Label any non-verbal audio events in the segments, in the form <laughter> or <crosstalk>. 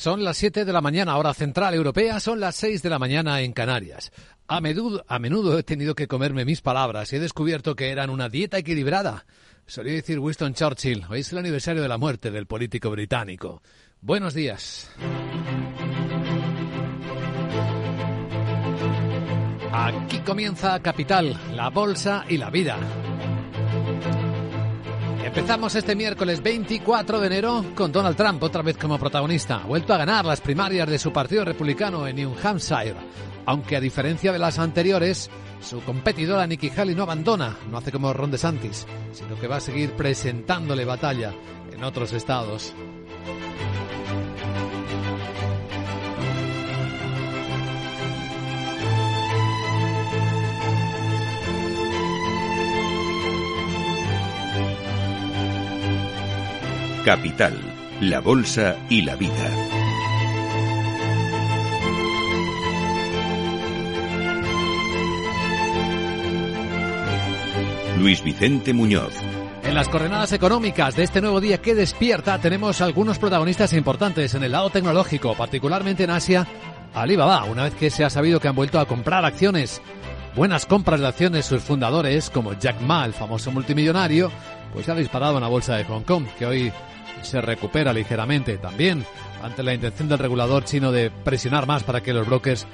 Son las 7 de la mañana, hora central europea, son las 6 de la mañana en Canarias. A menudo, a menudo he tenido que comerme mis palabras y he descubierto que eran una dieta equilibrada. Solía decir Winston Churchill, hoy es el aniversario de la muerte del político británico. Buenos días. Aquí comienza Capital, la bolsa y la vida. Empezamos este miércoles 24 de enero con Donald Trump otra vez como protagonista. Ha vuelto a ganar las primarias de su partido republicano en New Hampshire. Aunque a diferencia de las anteriores, su competidora Nikki Haley no abandona, no hace como Ron DeSantis, sino que va a seguir presentándole batalla en otros estados. Capital, la Bolsa y la Vida. Luis Vicente Muñoz. En las coordenadas económicas de este nuevo día que despierta tenemos algunos protagonistas importantes en el lado tecnológico, particularmente en Asia. Alibaba, una vez que se ha sabido que han vuelto a comprar acciones. Buenas compras de acciones sus fundadores, como Jack Ma, el famoso multimillonario, pues ha disparado en la bolsa de Hong Kong, que hoy se recupera ligeramente también ante la intención del regulador chino de presionar más para que los brokers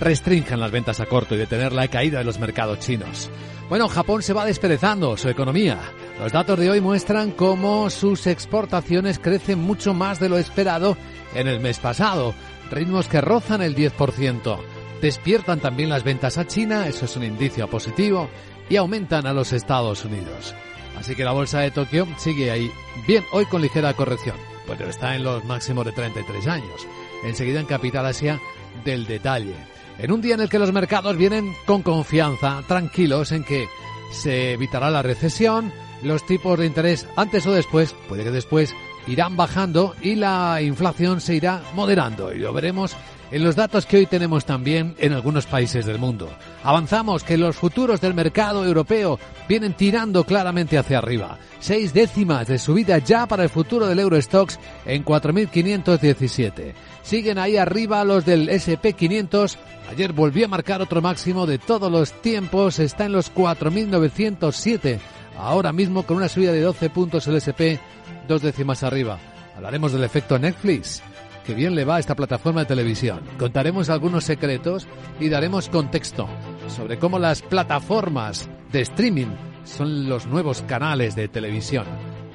restrinjan las ventas a corto y detener la caída de los mercados chinos. Bueno, Japón se va desperezando su economía. Los datos de hoy muestran cómo sus exportaciones crecen mucho más de lo esperado en el mes pasado, ritmos que rozan el 10%. Despiertan también las ventas a China, eso es un indicio positivo, y aumentan a los Estados Unidos. Así que la bolsa de Tokio sigue ahí, bien hoy con ligera corrección, pero está en los máximos de 33 años. Enseguida en Capital Asia del detalle. En un día en el que los mercados vienen con confianza, tranquilos en que se evitará la recesión, los tipos de interés antes o después, puede que después, irán bajando y la inflación se irá moderando. Y lo veremos en los datos que hoy tenemos también en algunos países del mundo. Avanzamos que los futuros del mercado europeo vienen tirando claramente hacia arriba. Seis décimas de subida ya para el futuro del Eurostox en 4.517. Siguen ahí arriba los del SP500. Ayer volvió a marcar otro máximo de todos los tiempos. Está en los 4.907. Ahora mismo con una subida de 12 puntos el SP, dos décimas arriba. Hablaremos del efecto Netflix que bien le va a esta plataforma de televisión. Contaremos algunos secretos y daremos contexto sobre cómo las plataformas de streaming son los nuevos canales de televisión.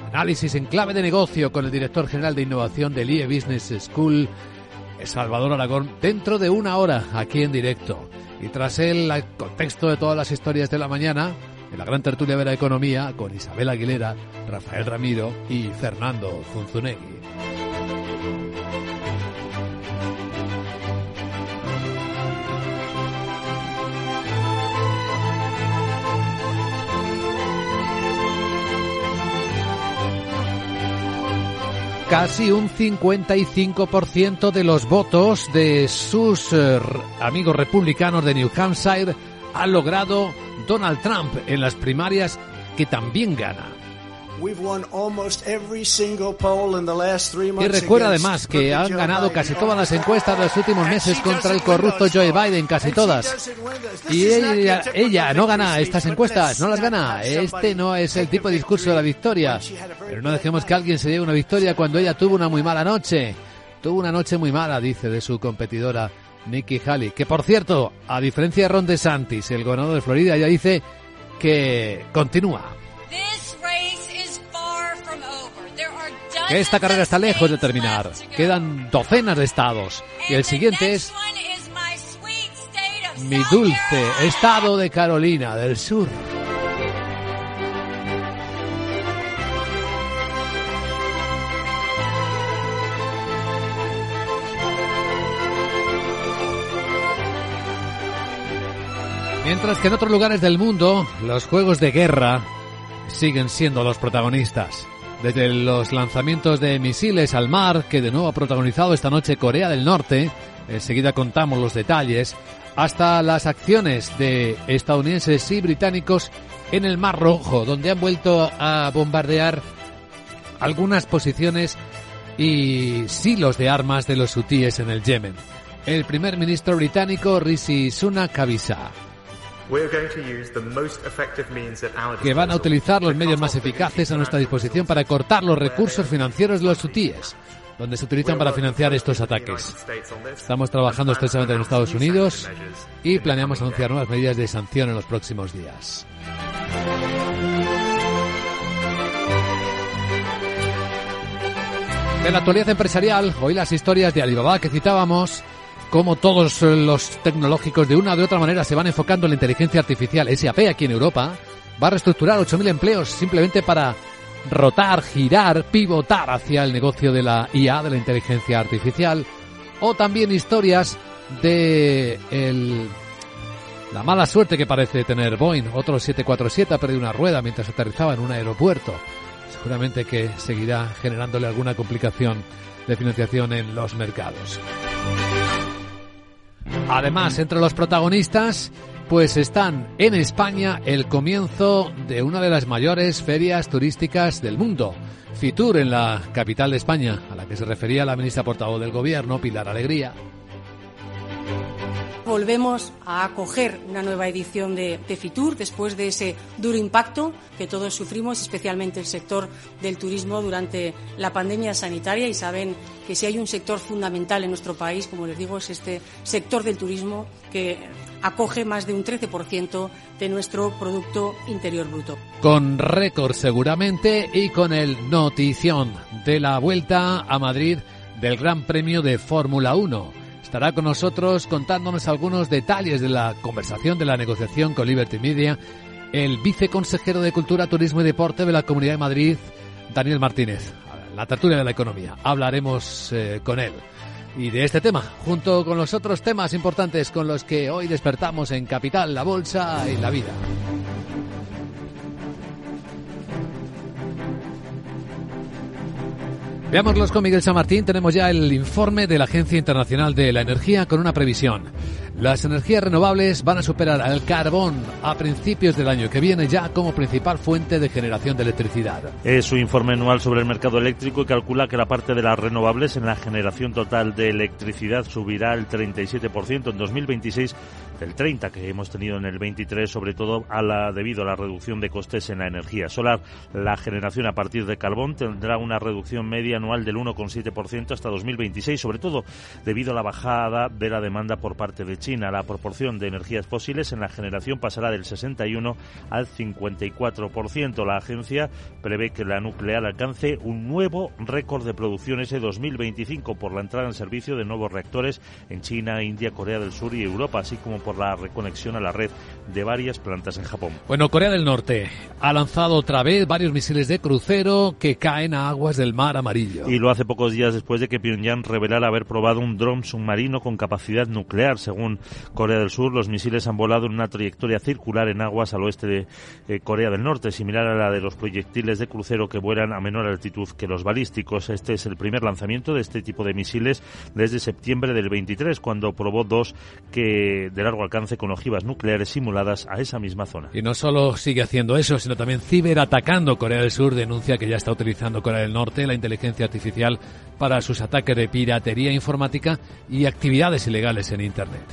Análisis en clave de negocio con el director general de innovación del IE Business School, Salvador Aragón, dentro de una hora aquí en directo. Y tras él, el contexto de todas las historias de la mañana, en la gran tertulia de la economía con Isabel Aguilera, Rafael Ramiro y Fernando Zunzunegui. Casi un 55% de los votos de sus eh, amigos republicanos de New Hampshire ha logrado Donald Trump en las primarias que también gana. Y recuerda además que han ganado casi todas las encuestas de los últimos meses contra el corrupto Joe Biden, casi todas. Y ella, ella no gana estas encuestas, no las gana. Este no es el tipo de discurso de la victoria. Pero no dejemos que alguien se lleve una victoria cuando ella tuvo una muy mala noche. Tuvo una noche muy mala, dice, de su competidora Nikki Haley. Que por cierto, a diferencia de Ron DeSantis, el gobernador de Florida, ya dice que continúa. Que esta carrera está lejos de terminar. Quedan docenas de estados. Y el siguiente es mi dulce estado de Carolina del Sur. Mientras que en otros lugares del mundo los juegos de guerra siguen siendo los protagonistas. Desde los lanzamientos de misiles al mar, que de nuevo ha protagonizado esta noche Corea del Norte, enseguida contamos los detalles, hasta las acciones de estadounidenses y británicos en el Mar Rojo, donde han vuelto a bombardear algunas posiciones y silos de armas de los hutíes en el Yemen. El primer ministro británico Rishi Sunak avisa que van a utilizar los medios más eficaces a nuestra disposición para cortar los recursos financieros de los hutíes, donde se utilizan para financiar estos ataques. Estamos trabajando estrechamente en Estados Unidos y planeamos anunciar nuevas medidas de sanción en los próximos días. De la actualidad empresarial, hoy las historias de Alibaba que citábamos, como todos los tecnológicos de una o de otra manera se van enfocando en la inteligencia artificial. SAP aquí en Europa va a reestructurar 8.000 empleos simplemente para rotar, girar, pivotar hacia el negocio de la IA, de la inteligencia artificial. O también historias de el, la mala suerte que parece tener Boeing. Otro 747 ha perdido una rueda mientras aterrizaba en un aeropuerto seguramente que seguirá generándole alguna complicación de financiación en los mercados. Además, entre los protagonistas, pues están en España el comienzo de una de las mayores ferias turísticas del mundo, Fitur en la capital de España, a la que se refería la ministra portavoz del Gobierno, Pilar Alegría volvemos a acoger una nueva edición de, Fitur después de ese duro impacto que todos sufrimos, especialmente el sector del turismo durante la pandemia sanitaria. Y saben que si hay un sector fundamental en nuestro país, como les digo, es este sector del turismo que acoge más de un 13% de nuestro Producto Interior Bruto. Con récord seguramente y con el notición de la vuelta a Madrid del Gran Premio de Fórmula 1 estará con nosotros contándonos algunos detalles de la conversación de la negociación con Liberty Media el viceconsejero de Cultura, Turismo y Deporte de la Comunidad de Madrid, Daniel Martínez. La tertulia de la economía. Hablaremos eh, con él. Y de este tema, junto con los otros temas importantes con los que hoy despertamos en Capital, la Bolsa y la Vida. Veámoslos con Miguel San Martín. Tenemos ya el informe de la Agencia Internacional de la Energía con una previsión. Las energías renovables van a superar al carbón a principios del año que viene ya como principal fuente de generación de electricidad. Es su informe anual sobre el mercado eléctrico y calcula que la parte de las renovables en la generación total de electricidad subirá el 37% en 2026 del 30 que hemos tenido en el 23, sobre todo a la, debido a la reducción de costes en la energía solar. La generación a partir de carbón tendrá una reducción media anual del 1,7% hasta 2026, sobre todo debido a la bajada de la demanda por parte de China la proporción de energías fósiles en la generación pasará del 61 al 54%. La agencia prevé que la nuclear alcance un nuevo récord de producción ese 2025 por la entrada en servicio de nuevos reactores en China, India, Corea del Sur y Europa, así como por la reconexión a la red de varias plantas en Japón. Bueno, Corea del Norte ha lanzado otra vez varios misiles de crucero que caen a aguas del Mar Amarillo. Y lo hace pocos días después de que Pyongyang revelara haber probado un dron submarino con capacidad nuclear, según Corea del Sur, los misiles han volado en una trayectoria circular en aguas al oeste de eh, Corea del Norte, similar a la de los proyectiles de crucero que vuelan a menor altitud que los balísticos. Este es el primer lanzamiento de este tipo de misiles desde septiembre del 23, cuando probó dos que de largo alcance con ojivas nucleares simuladas a esa misma zona. Y no solo sigue haciendo eso, sino también ciberatacando. Corea del Sur denuncia que ya está utilizando Corea del Norte la inteligencia artificial para sus ataques de piratería informática y actividades ilegales en Internet.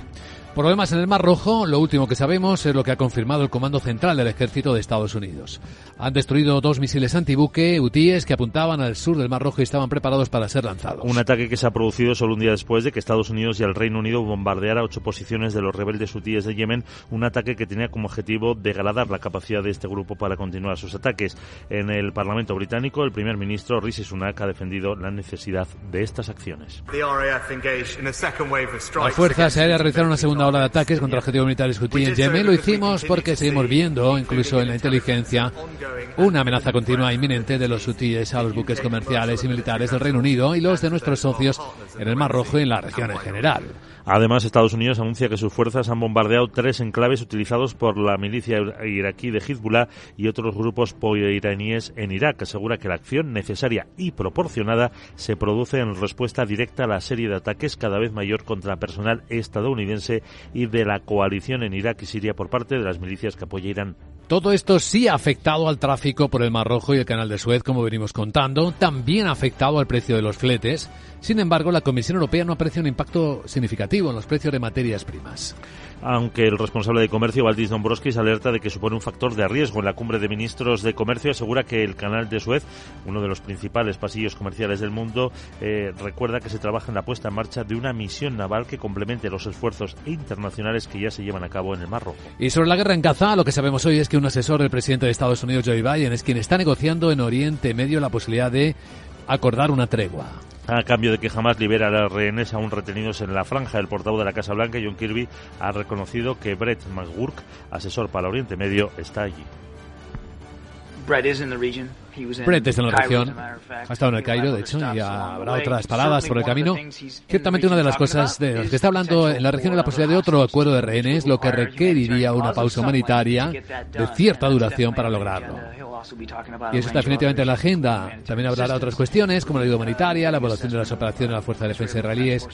Problemas en el Mar Rojo, lo último que sabemos es lo que ha confirmado el Comando Central del Ejército de Estados Unidos. Han destruido dos misiles antibuque UTIES que apuntaban al sur del Mar Rojo y estaban preparados para ser lanzados. Un ataque que se ha producido solo un día después de que Estados Unidos y el Reino Unido bombardeara ocho posiciones de los rebeldes UTIES de Yemen, un ataque que tenía como objetivo degradar la capacidad de este grupo para continuar sus ataques. En el Parlamento británico, el primer ministro Rishi Sunak ha defendido la necesidad de estas acciones. Las fuerzas aéreas realizaron una segunda ola de ataques contra objetivos militares hutí en Yemen. Lo hicimos porque seguimos viendo, incluso en la inteligencia, una amenaza continua e inminente de los hutíes a los buques comerciales y militares del Reino Unido y los de nuestros socios en el Mar Rojo y en la región en general. Además, Estados Unidos anuncia que sus fuerzas han bombardeado tres enclaves utilizados por la milicia iraquí de Hezbollah y otros grupos pro-iraníes en Irak. Asegura que la acción necesaria y proporcionada se produce en respuesta directa a la serie de ataques cada vez mayor contra personal estadounidense y de la coalición en Irak y Siria por parte de las milicias que apoya Irán Todo esto sí ha afectado al tráfico por el Mar Rojo y el Canal de Suez, como venimos contando. También ha afectado al precio de los fletes. Sin embargo, la Comisión Europea no aprecia un impacto significativo en los precios de materias primas aunque el responsable de comercio, Valdis Dombrovskis, alerta de que supone un factor de riesgo en la cumbre de ministros de comercio, asegura que el canal de Suez, uno de los principales pasillos comerciales del mundo, eh, recuerda que se trabaja en la puesta en marcha de una misión naval que complemente los esfuerzos internacionales que ya se llevan a cabo en el Mar Rojo. Y sobre la guerra en Gaza, lo que sabemos hoy es que un asesor del presidente de Estados Unidos, Joe Biden, es quien está negociando en Oriente Medio la posibilidad de acordar una tregua a cambio de que jamás libera a los rehenes aún retenidos en la franja. El portavoz de la Casa Blanca, John Kirby, ha reconocido que Brett McGurk, asesor para Oriente Medio, está allí. Brett está en la región, ha estado en el Cairo, de hecho, y habrá otras paradas por el camino. Ciertamente una de las cosas de las que está hablando en la región es la posibilidad de otro acuerdo de rehenes, lo que requeriría una pausa humanitaria de cierta duración para lograrlo. Y eso está definitivamente en la agenda. También hablará de otras cuestiones, como la ayuda humanitaria, la evaluación de las operaciones de la Fuerza de Defensa israelíes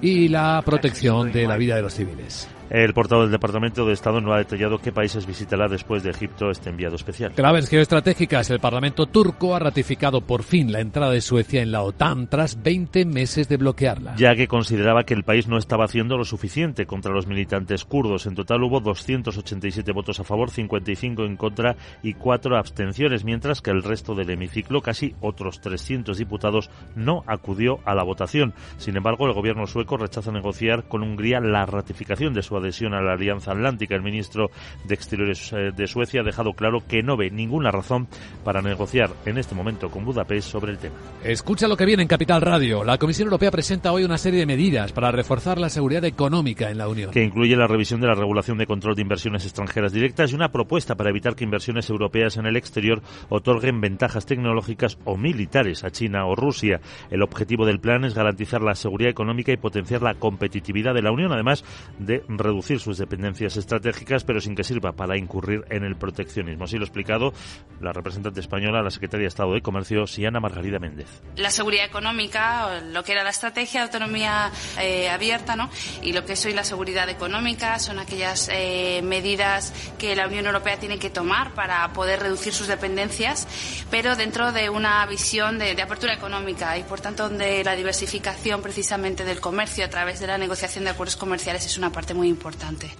y la protección de la vida de los civiles. El portavoz del Departamento de Estado no ha detallado qué países visitará después de Egipto este enviado especial. Claves geoestratégicas. El Parlamento turco ha ratificado por fin la entrada de Suecia en la OTAN tras 20 meses de bloquearla. Ya que consideraba que el país no estaba haciendo lo suficiente contra los militantes kurdos. En total hubo 287 votos a favor, 55 en contra y 4 abstenciones, mientras que el resto del hemiciclo, casi otros 300 diputados, no acudió a la votación. Sin embargo, el gobierno sueco rechaza negociar con Hungría la ratificación de su adhesión a la Alianza Atlántica. El ministro de Exteriores eh, de Suecia ha dejado claro que no ve ninguna razón para negociar en este momento con Budapest sobre el tema. Escucha lo que viene en Capital Radio. La Comisión Europea presenta hoy una serie de medidas para reforzar la seguridad económica en la Unión. Que incluye la revisión de la regulación de control de inversiones extranjeras directas y una propuesta para evitar que inversiones europeas en el exterior otorguen ventajas tecnológicas o militares a China o Rusia. El objetivo del plan es garantizar la seguridad económica y potenciar la competitividad de la Unión, además de reducir sus dependencias estratégicas, pero sin que sirva para incurrir en el proteccionismo. Así lo ha explicado la representante española, la secretaria de Estado de Comercio, Siana Margarida Méndez. La seguridad económica, lo que era la estrategia de autonomía eh, abierta, ¿no? Y lo que es hoy la seguridad económica son aquellas eh, medidas que la Unión Europea tiene que tomar para poder reducir sus dependencias, pero dentro de una visión de, de apertura económica y, por tanto, donde la diversificación precisamente del comercio a través de la negociación de acuerdos comerciales es una parte muy importante.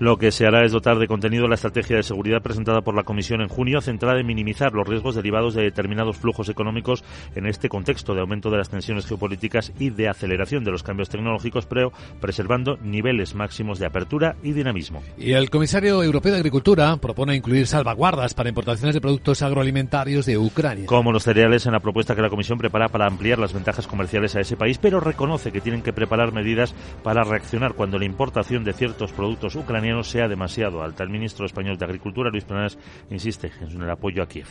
Lo que se hará es dotar de contenido la estrategia de seguridad presentada por la Comisión en junio, centrada en minimizar los riesgos derivados de determinados flujos económicos en este contexto de aumento de las tensiones geopolíticas y de aceleración de los cambios tecnológicos, pero preservando niveles máximos de apertura y dinamismo. Y el comisario europeo de Agricultura propone incluir salvaguardas para importaciones de productos agroalimentarios de Ucrania. Como los cereales en la propuesta que la Comisión prepara para ampliar las ventajas comerciales a ese país, pero reconoce que tienen que preparar medidas para reaccionar cuando la importación de ciertos productos ucranianos sea demasiado alta. El ministro español de Agricultura, Luis Planas, insiste en el apoyo a Kiev.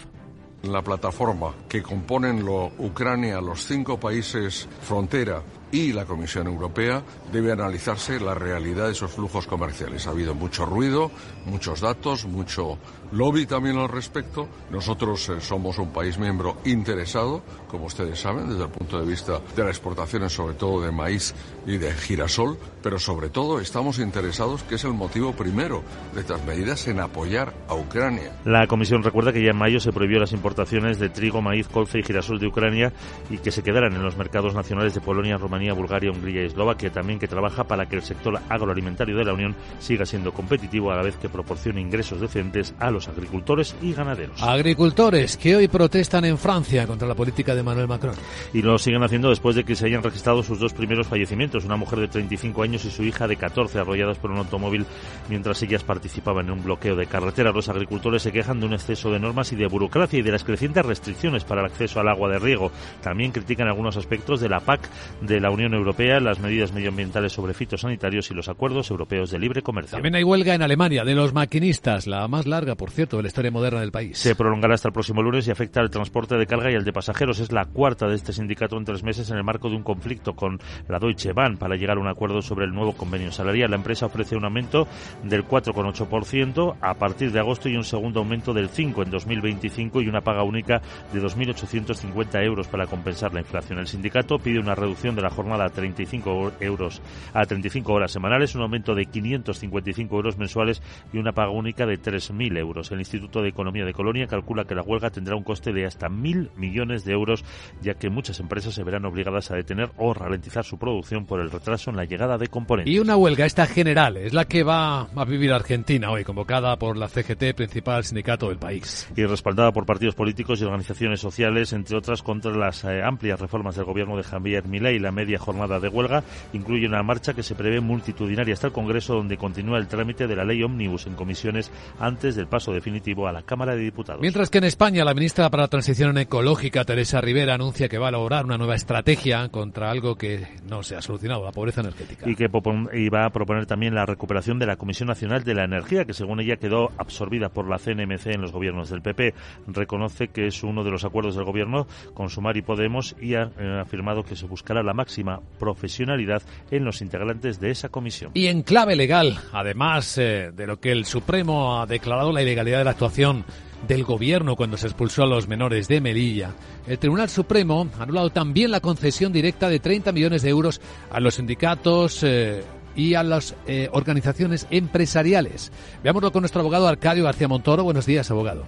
La plataforma que componen lo, Ucrania, los cinco países frontera y la Comisión Europea debe analizarse la realidad de esos flujos comerciales. Ha habido mucho ruido, muchos datos, mucho lobby también al respecto. Nosotros eh, somos un país miembro interesado, como ustedes saben, desde el punto de vista de las exportaciones, sobre todo de maíz y de girasol, pero sobre todo estamos interesados, que es el motivo primero de estas medidas, en apoyar a Ucrania. La Comisión recuerda que ya en mayo se prohibió las importaciones de trigo, maíz, colza y girasol de Ucrania y que se quedaran en los mercados nacionales de Polonia, Rumanía, Bulgaria, Hungría y Eslovaquia, también que trabaja para que el sector agroalimentario de la Unión siga siendo competitivo a la vez que proporcione ingresos decentes a los agricultores y ganaderos. Agricultores que hoy protestan en Francia contra la política de Manuel Macron. Y lo siguen haciendo después de que se hayan registrado sus dos primeros fallecimientos, una mujer de 35 años y su hija de 14 arrolladas por un automóvil mientras ellas participaban en un bloqueo de carretera. Los agricultores se quejan de un exceso de normas y de burocracia y de las crecientes restricciones para el acceso al agua de riego. También critican algunos aspectos de la PAC de la Unión Europea, las medidas medioambientales sobre fitosanitarios y los acuerdos europeos de libre comercio. También hay huelga en Alemania de los maquinistas, la más larga, por cierto, de la historia moderna del país. Se prolongará hasta el próximo lunes y afecta al transporte de carga y al de pasajeros. Es la cuarta de este sindicato en tres meses en el marco de un conflicto con la Deutsche Bahn para llegar a un acuerdo sobre el nuevo convenio salarial. La empresa ofrece un aumento del 4,8% a partir de agosto y un segundo aumento del 5% en 2025 y una paga única de 2.850 euros para compensar la inflación. El sindicato pide una reducción de la jornada a 35 euros a 35 horas semanales, un aumento de 555 euros mensuales y una paga única de 3.000 euros. El Instituto de Economía de Colonia calcula que la huelga tendrá un coste de hasta 1.000 millones de euros, ya que muchas empresas se verán obligadas a detener o ralentizar su producción por el retraso en la llegada de componentes. Y una huelga esta general es la que va a vivir Argentina hoy, convocada por la CGT, principal sindicato del país. Y respaldada por partidos políticos y organizaciones sociales, entre otras contra las eh, amplias reformas del gobierno de Javier Milei. La media jornada de huelga incluye una marcha que se prevé multitudinaria hasta el Congreso, donde continúa el trámite de la ley Omnibus en comisiones antes del paso definitivo a la Cámara de Diputados. Mientras que en España, la ministra para la Transición Ecológica, Teresa Rivera, anuncia que va a elaborar una nueva estrategia contra algo que no se ha solucionado, la pobreza energética. Y que va a proponer también la recuperación de la Comisión Nacional de la Energía, que según ella quedó absorbida por la CNMC en los gobiernos del PP. Reconoce que es uno de los acuerdos del gobierno con Sumar y Podemos y ha eh, afirmado que se buscará la máxima profesionalidad en los integrantes de esa comisión. Y en clave legal, además eh, de lo que el Supremo ha declarado la ilegalidad de la actuación del gobierno cuando se expulsó a los menores de Melilla. El Tribunal Supremo ha anulado también la concesión directa de 30 millones de euros a los sindicatos eh, y a las eh, organizaciones empresariales. Veámoslo con nuestro abogado Arcadio García Montoro. Buenos días, abogado.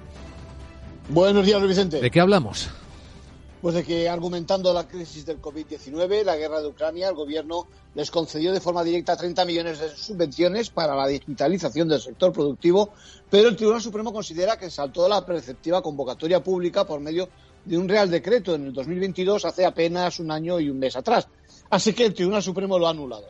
Buenos días, Vicente. ¿De qué hablamos? Pues de que argumentando la crisis del COVID-19, la guerra de Ucrania, el gobierno les concedió de forma directa 30 millones de subvenciones para la digitalización del sector productivo, pero el Tribunal Supremo considera que saltó la preceptiva convocatoria pública por medio de un Real Decreto en el 2022 hace apenas un año y un mes atrás. Así que el Tribunal Supremo lo ha anulado.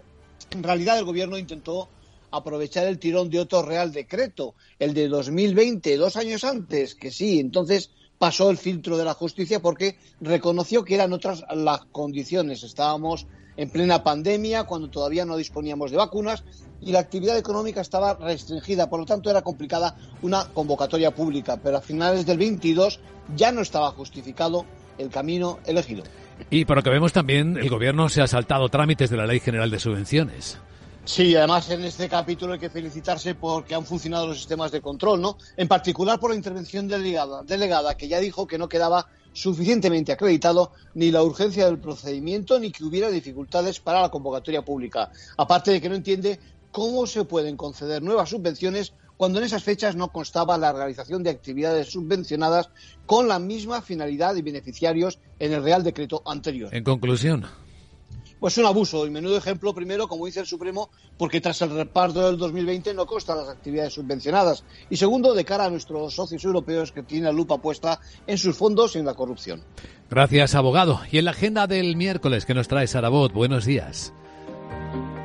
En realidad, el gobierno intentó aprovechar el tirón de otro Real Decreto, el de 2020, dos años antes, que sí, entonces pasó el filtro de la justicia porque reconoció que eran otras las condiciones. Estábamos en plena pandemia, cuando todavía no disponíamos de vacunas y la actividad económica estaba restringida, por lo tanto era complicada una convocatoria pública, pero a finales del 22 ya no estaba justificado el camino elegido. Y por lo que vemos también, el Gobierno se ha saltado trámites de la Ley General de Subvenciones. Sí, además en este capítulo hay que felicitarse porque han funcionado los sistemas de control, ¿no? En particular por la intervención delegada, que ya dijo que no quedaba suficientemente acreditado ni la urgencia del procedimiento ni que hubiera dificultades para la convocatoria pública. Aparte de que no entiende cómo se pueden conceder nuevas subvenciones cuando en esas fechas no constaba la realización de actividades subvencionadas con la misma finalidad y beneficiarios en el Real Decreto anterior. En conclusión. Pues un abuso y menudo ejemplo, primero, como dice el Supremo, porque tras el reparto del 2020 no constan las actividades subvencionadas. Y segundo, de cara a nuestros socios europeos que tienen la lupa puesta en sus fondos y en la corrupción. Gracias, abogado. Y en la agenda del miércoles que nos trae Sarabot, buenos días.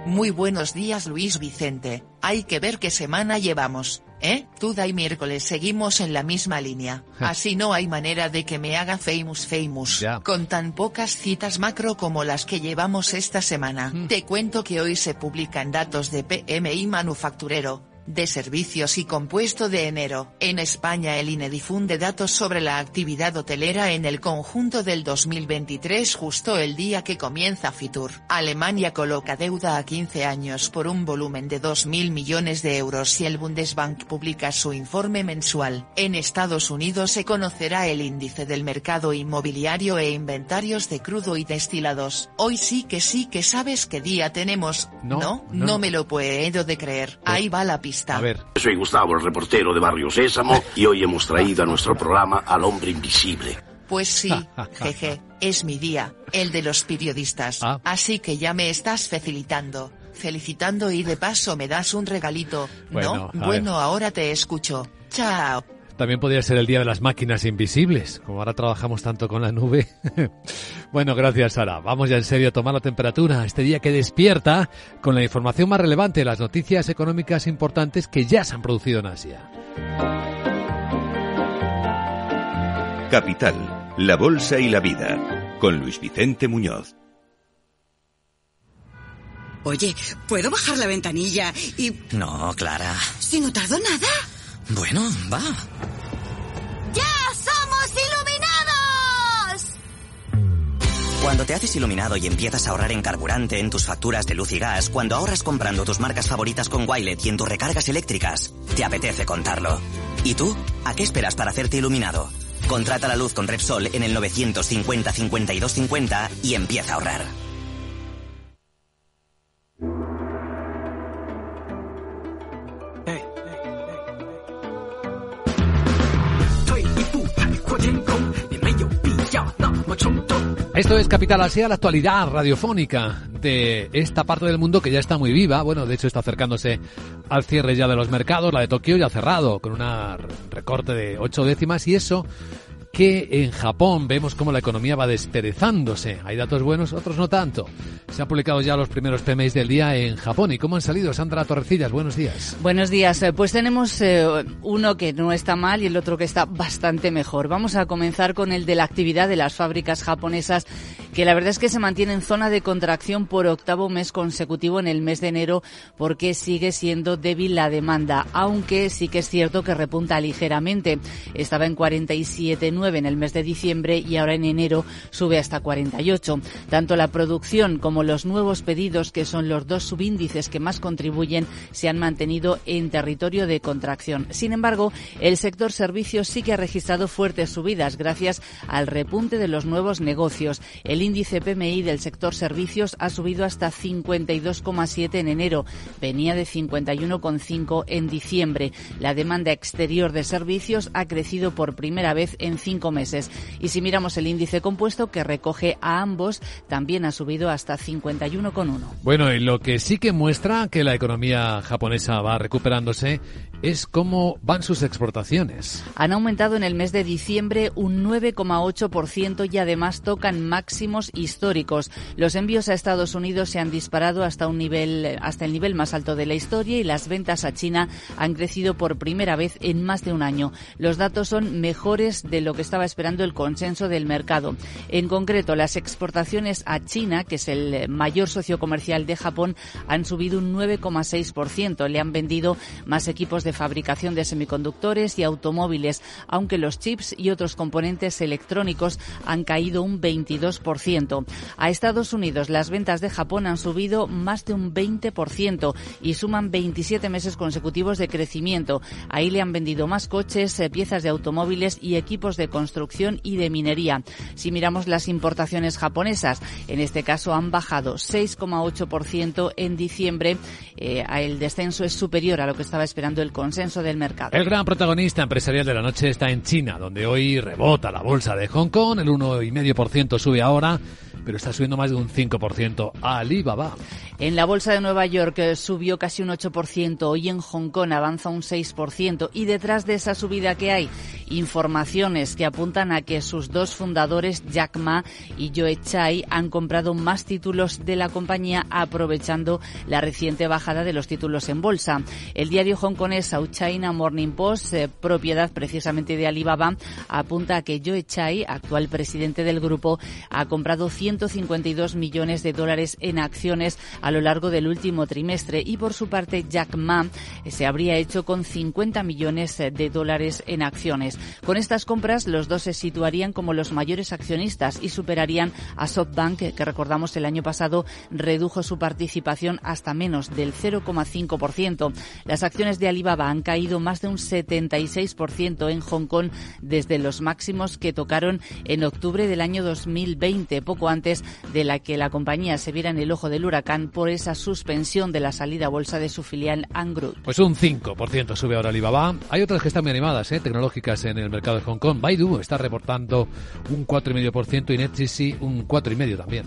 Muy buenos días Luis Vicente, hay que ver qué semana llevamos, ¿eh? Tuda y miércoles seguimos en la misma línea, así no hay manera de que me haga famous famous, con tan pocas citas macro como las que llevamos esta semana. Mm. Te cuento que hoy se publican datos de PMI manufacturero, de Servicios y Compuesto de enero. En España el INE difunde datos sobre la actividad hotelera en el conjunto del 2023 justo el día que comienza Fitur. Alemania coloca deuda a 15 años por un volumen de 2.000 millones de euros y el Bundesbank publica su informe mensual. En Estados Unidos se conocerá el índice del mercado inmobiliario e inventarios de crudo y destilados. Hoy sí que sí que sabes qué día tenemos. No, no, me lo puedo de creer. Ahí va la pista. A ver. Soy Gustavo, el reportero de Barrio Sésamo, y hoy hemos traído a nuestro programa al hombre invisible. Pues sí, <laughs> jeje, es mi día, el de los periodistas. Ah. Así que ya me estás felicitando, felicitando y de paso me das un regalito. ¿No? Bueno, ahora te escucho. Chao. También podría ser el día de las máquinas invisibles, como ahora trabajamos tanto con la nube. <laughs> bueno, gracias Sara. Vamos ya en serio a tomar la temperatura este día que despierta con la información más relevante, las noticias económicas importantes que ya se han producido en Asia. Capital, la Bolsa y la Vida, con Luis Vicente Muñoz. Oye, ¿puedo bajar la ventanilla y... No, Clara. ¿Si no tardo nada? Bueno, va. ¡Ya somos iluminados! Cuando te haces iluminado y empiezas a ahorrar en carburante, en tus facturas de luz y gas, cuando ahorras comprando tus marcas favoritas con Wilet y en tus recargas eléctricas, te apetece contarlo. ¿Y tú? ¿A qué esperas para hacerte iluminado? Contrata la luz con Repsol en el 950 5250 y empieza a ahorrar. Esto es Capital Asia, la actualidad radiofónica de esta parte del mundo que ya está muy viva. Bueno, de hecho está acercándose al cierre ya de los mercados. La de Tokio ya ha cerrado con un recorte de ocho décimas y eso que en Japón vemos cómo la economía va desperezándose. Hay datos buenos, otros no tanto. Se han publicado ya los primeros PMIs del día en Japón. ¿Y cómo han salido? Sandra Torrecillas, buenos días. Buenos días. Eh, pues tenemos eh, uno que no está mal y el otro que está bastante mejor. Vamos a comenzar con el de la actividad de las fábricas japonesas, que la verdad es que se mantiene en zona de contracción por octavo mes consecutivo en el mes de enero porque sigue siendo débil la demanda, aunque sí que es cierto que repunta ligeramente. Estaba en 47 en el mes de diciembre y ahora en enero sube hasta 48. Tanto la producción como los nuevos pedidos, que son los dos subíndices que más contribuyen, se han mantenido en territorio de contracción. Sin embargo, el sector servicios sí que ha registrado fuertes subidas gracias al repunte de los nuevos negocios. El índice PMI del sector servicios ha subido hasta 52,7 en enero. Venía de 51,5 en diciembre. La demanda exterior de servicios ha crecido por primera vez en cinco meses. Y si miramos el índice compuesto que recoge a ambos, también ha subido hasta 51,1. Bueno, y lo que sí que muestra que la economía japonesa va recuperándose es cómo van sus exportaciones. Han aumentado en el mes de diciembre un 9,8% y además tocan máximos históricos. Los envíos a Estados Unidos se han disparado hasta un nivel hasta el nivel más alto de la historia y las ventas a China han crecido por primera vez en más de un año. Los datos son mejores de lo que estaba esperando el consenso del mercado. En concreto, las exportaciones a China, que es el mayor socio comercial de Japón, han subido un 9,6%. Le han vendido más equipos de fabricación de semiconductores y automóviles, aunque los chips y otros componentes electrónicos han caído un 22%. A Estados Unidos las ventas de Japón han subido más de un 20% y suman 27 meses consecutivos de crecimiento. Ahí le han vendido más coches, eh, piezas de automóviles y equipos de construcción y de minería. Si miramos las importaciones japonesas, en este caso han bajado 6,8% en diciembre. Eh, el descenso es superior a lo que estaba esperando el consenso del mercado. El gran protagonista empresarial de la noche está en China, donde hoy rebota la bolsa de Hong Kong, el 1,5% sube ahora pero está subiendo más de un 5% Alibaba. En la bolsa de Nueva York eh, subió casi un 8%, hoy en Hong Kong avanza un 6% y detrás de esa subida que hay, informaciones que apuntan a que sus dos fundadores, Jack Ma y Joe Chai, han comprado más títulos de la compañía aprovechando la reciente bajada de los títulos en bolsa. El diario hongkonés South China Morning Post, eh, propiedad precisamente de Alibaba, apunta a que Joe Chai, actual presidente del grupo, ha comprado 152 millones de dólares en acciones a lo largo del último trimestre y por su parte Jack Ma eh, se habría hecho con 50 millones eh, de dólares en acciones. Con estas compras los dos se situarían como los mayores accionistas y superarían a SoftBank que recordamos el año pasado redujo su participación hasta menos del 0,5%. Las acciones de Alibaba han caído más de un 76% en Hong Kong desde los máximos que tocaron en octubre del año 2020, poco antes de la que la compañía se viera en el ojo del huracán por esa suspensión de la salida a bolsa de su filial Angroup. Pues un 5% sube ahora Alibaba. Hay otras que están muy animadas, ¿eh? tecnológicas en el mercado de Hong Kong. Baidu está reportando un 4,5% y NetCC un 4,5% también.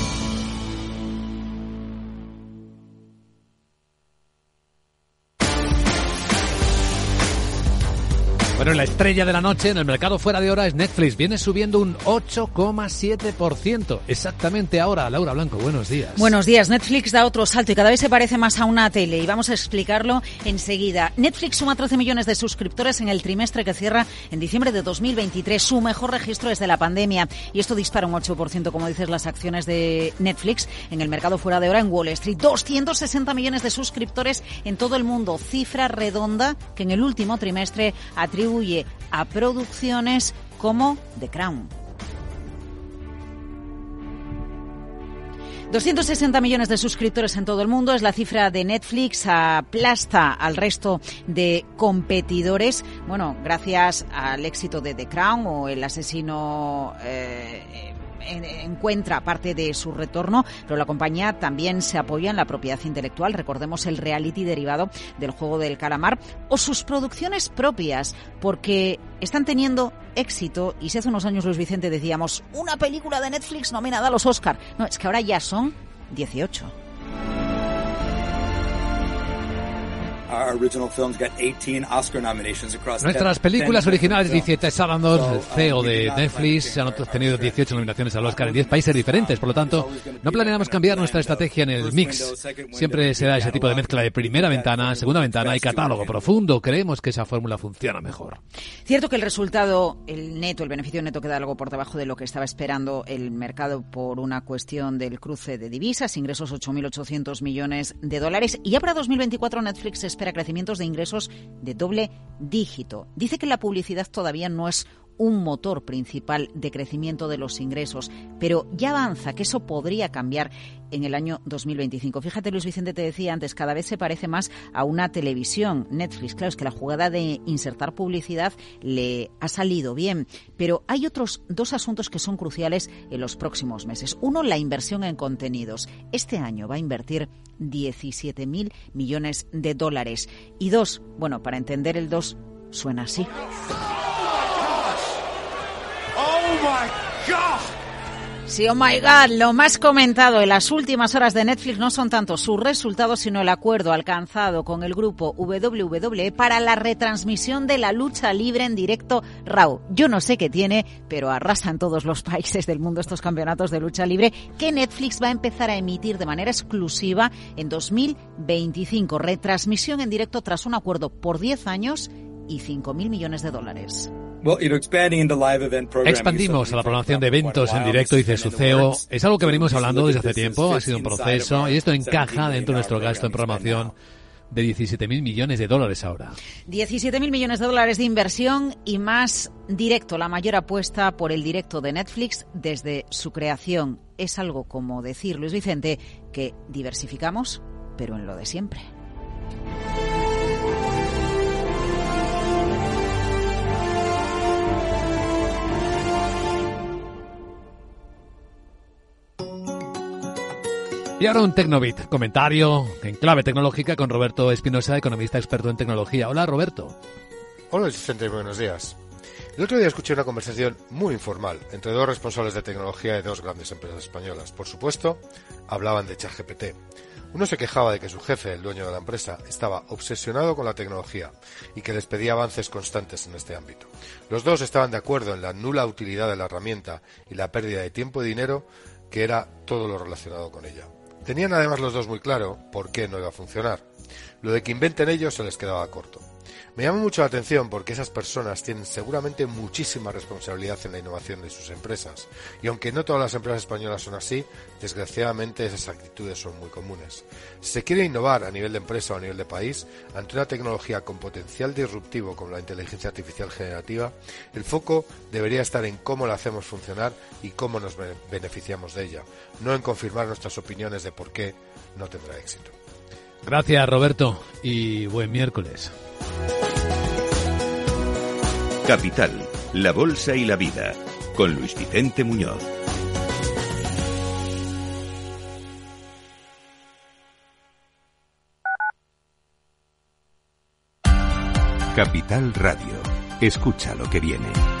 Bueno, la estrella de la noche en el mercado fuera de hora es Netflix. Viene subiendo un 8,7%. Exactamente ahora. Laura Blanco, buenos días. Buenos días. Netflix da otro salto y cada vez se parece más a una tele y vamos a explicarlo enseguida. Netflix suma 13 millones de suscriptores en el trimestre que cierra en diciembre de 2023. Su mejor registro desde la pandemia. Y esto dispara un 8%, como dices, las acciones de Netflix en el mercado fuera de hora en Wall Street. 260 millones de suscriptores en todo el mundo. Cifra redonda que en el último trimestre atribuye a producciones como The Crown. 260 millones de suscriptores en todo el mundo es la cifra de Netflix, aplasta al resto de competidores. Bueno, gracias al éxito de The Crown o El asesino eh, encuentra parte de su retorno, pero la compañía también se apoya en la propiedad intelectual. Recordemos el reality derivado del juego del calamar o sus producciones propias, porque están teniendo éxito y si hace unos años Luis Vicente decíamos una película de Netflix nominada a los Oscar. No, es que ahora ya son 18. Nuestras películas originales, 17 Sábados, CEO de Netflix, han obtenido 18 nominaciones al Oscar en 10 países diferentes. Por lo tanto, no planeamos cambiar nuestra estrategia en el mix. Siempre será ese tipo de mezcla de primera ventana, segunda ventana y catálogo profundo. Creemos que esa fórmula funciona mejor. Cierto que el resultado, el neto, el beneficio neto queda algo por debajo de lo que estaba esperando el mercado por una cuestión del cruce de divisas, ingresos 8.800 millones de dólares. Y ya para 2024 Netflix espera espera crecimientos de ingresos de doble dígito. Dice que la publicidad todavía no es un motor principal de crecimiento de los ingresos, pero ya avanza que eso podría cambiar en el año 2025. Fíjate, Luis Vicente te decía antes, cada vez se parece más a una televisión. Netflix, claro, es que la jugada de insertar publicidad le ha salido bien, pero hay otros dos asuntos que son cruciales en los próximos meses. Uno, la inversión en contenidos. Este año va a invertir 17.000 millones de dólares. Y dos, bueno, para entender el dos, suena así. Sí, oh my God, lo más comentado en las últimas horas de Netflix no son tanto sus resultados, sino el acuerdo alcanzado con el grupo WWE para la retransmisión de la lucha libre en directo RAW. Yo no sé qué tiene, pero arrasan todos los <laughs> países del mundo estos campeonatos de lucha libre que Netflix va a empezar a emitir de manera exclusiva en 2025. Retransmisión en directo tras un acuerdo por 10 años y 5.000 millones de dólares. Expandimos a la programación de eventos en directo, dice su CEO. Es algo que venimos hablando desde hace tiempo, ha sido un proceso y esto encaja dentro de nuestro gasto en programación de 17.000 millones de dólares ahora. 17.000 millones de dólares de inversión y más directo, la mayor apuesta por el directo de Netflix desde su creación. Es algo como decir, Luis Vicente, que diversificamos, pero en lo de siempre. Y ahora un Tecnobit, comentario en clave tecnológica con Roberto Espinosa, economista experto en tecnología. Hola Roberto. Hola Vicente, buenos días. El otro día escuché una conversación muy informal entre dos responsables de tecnología de dos grandes empresas españolas. Por supuesto, hablaban de ChatGPT. Uno se quejaba de que su jefe, el dueño de la empresa, estaba obsesionado con la tecnología y que les pedía avances constantes en este ámbito. Los dos estaban de acuerdo en la nula utilidad de la herramienta y la pérdida de tiempo y dinero que era todo lo relacionado con ella. Tenían además los dos muy claro por qué no iba a funcionar. Lo de que inventen ellos se les quedaba corto. Me llama mucho la atención porque esas personas tienen seguramente muchísima responsabilidad en la innovación de sus empresas. Y aunque no todas las empresas españolas son así, desgraciadamente esas actitudes son muy comunes. Si se quiere innovar a nivel de empresa o a nivel de país, ante una tecnología con potencial disruptivo como la inteligencia artificial generativa, el foco debería estar en cómo la hacemos funcionar y cómo nos beneficiamos de ella, no en confirmar nuestras opiniones de por qué no tendrá éxito. Gracias Roberto y buen miércoles. Capital, la Bolsa y la Vida, con Luis Vicente Muñoz. Capital Radio. Escucha lo que viene.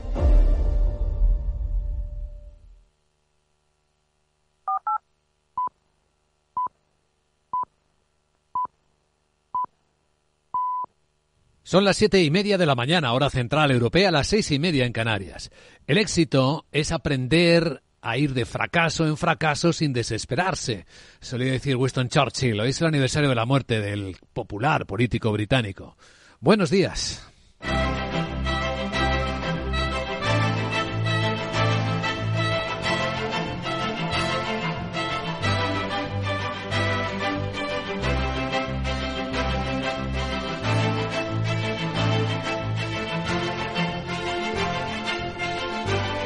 Son las siete y media de la mañana, hora central europea, las seis y media en Canarias. El éxito es aprender a ir de fracaso en fracaso sin desesperarse. Solía decir Winston Churchill. Hoy es el aniversario de la muerte del popular político británico. Buenos días.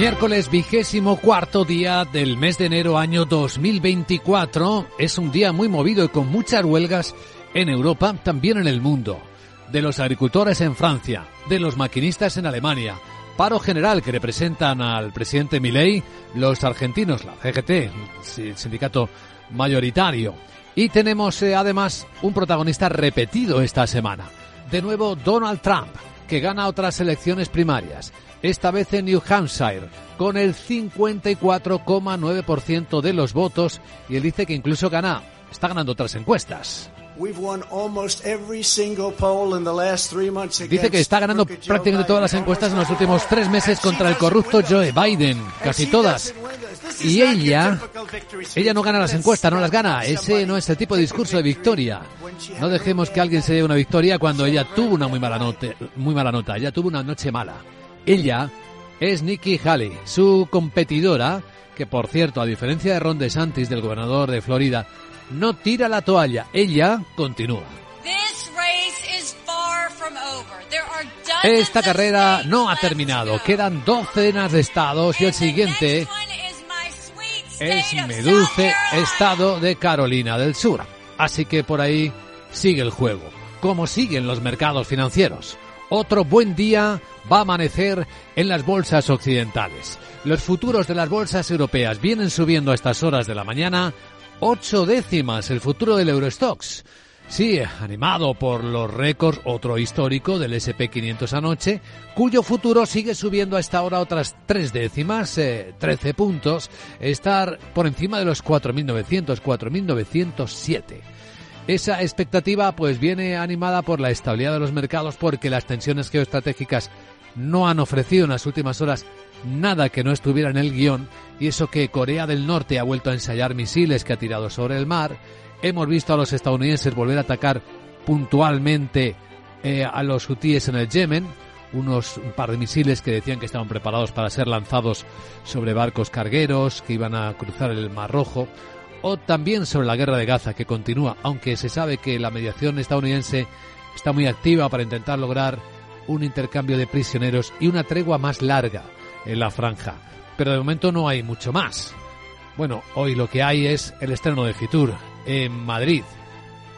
Miércoles vigésimo cuarto día del mes de enero año 2024. Es un día muy movido y con muchas huelgas en Europa, también en el mundo. De los agricultores en Francia, de los maquinistas en Alemania, paro general que representan al presidente Milei, los argentinos, la CGT, el sindicato mayoritario. Y tenemos eh, además un protagonista repetido esta semana. De nuevo Donald Trump, que gana otras elecciones primarias esta vez en New Hampshire, con el 54,9% de los votos y él dice que incluso gana, está ganando otras encuestas. Dice que está ganando prácticamente todas las encuestas en los últimos tres meses contra el corrupto Joe Biden, casi todas. Y ella, ella no gana las encuestas, no las gana. Ese no es el tipo de discurso de victoria. No dejemos que alguien se dé una victoria cuando ella tuvo una muy mala nota. Muy mala nota. Ella tuvo una noche mala. Ella es Nikki Haley, su competidora, que por cierto, a diferencia de Ron DeSantis, del gobernador de Florida, no tira la toalla, ella continúa. Esta carrera no ha terminado, quedan docenas de estados y el siguiente es mi dulce estado de Carolina del Sur. Así que por ahí sigue el juego, como siguen los mercados financieros. Otro buen día va a amanecer en las bolsas occidentales. Los futuros de las bolsas europeas vienen subiendo a estas horas de la mañana ocho décimas el futuro del Eurostox. Sí, animado por los récords, otro histórico del SP500 anoche, cuyo futuro sigue subiendo a esta hora otras tres décimas, eh, 13 puntos, estar por encima de los 4.900, 4.907. Esa expectativa pues viene animada por la estabilidad de los mercados porque las tensiones geoestratégicas no han ofrecido en las últimas horas nada que no estuviera en el guion y eso que Corea del Norte ha vuelto a ensayar misiles que ha tirado sobre el mar, hemos visto a los estadounidenses volver a atacar puntualmente eh, a los hutíes en el Yemen, unos un par de misiles que decían que estaban preparados para ser lanzados sobre barcos cargueros que iban a cruzar el Mar Rojo, o también sobre la guerra de Gaza que continúa, aunque se sabe que la mediación estadounidense está muy activa para intentar lograr un intercambio de prisioneros y una tregua más larga en la franja. Pero de momento no hay mucho más. Bueno, hoy lo que hay es el estreno de Fitur en Madrid,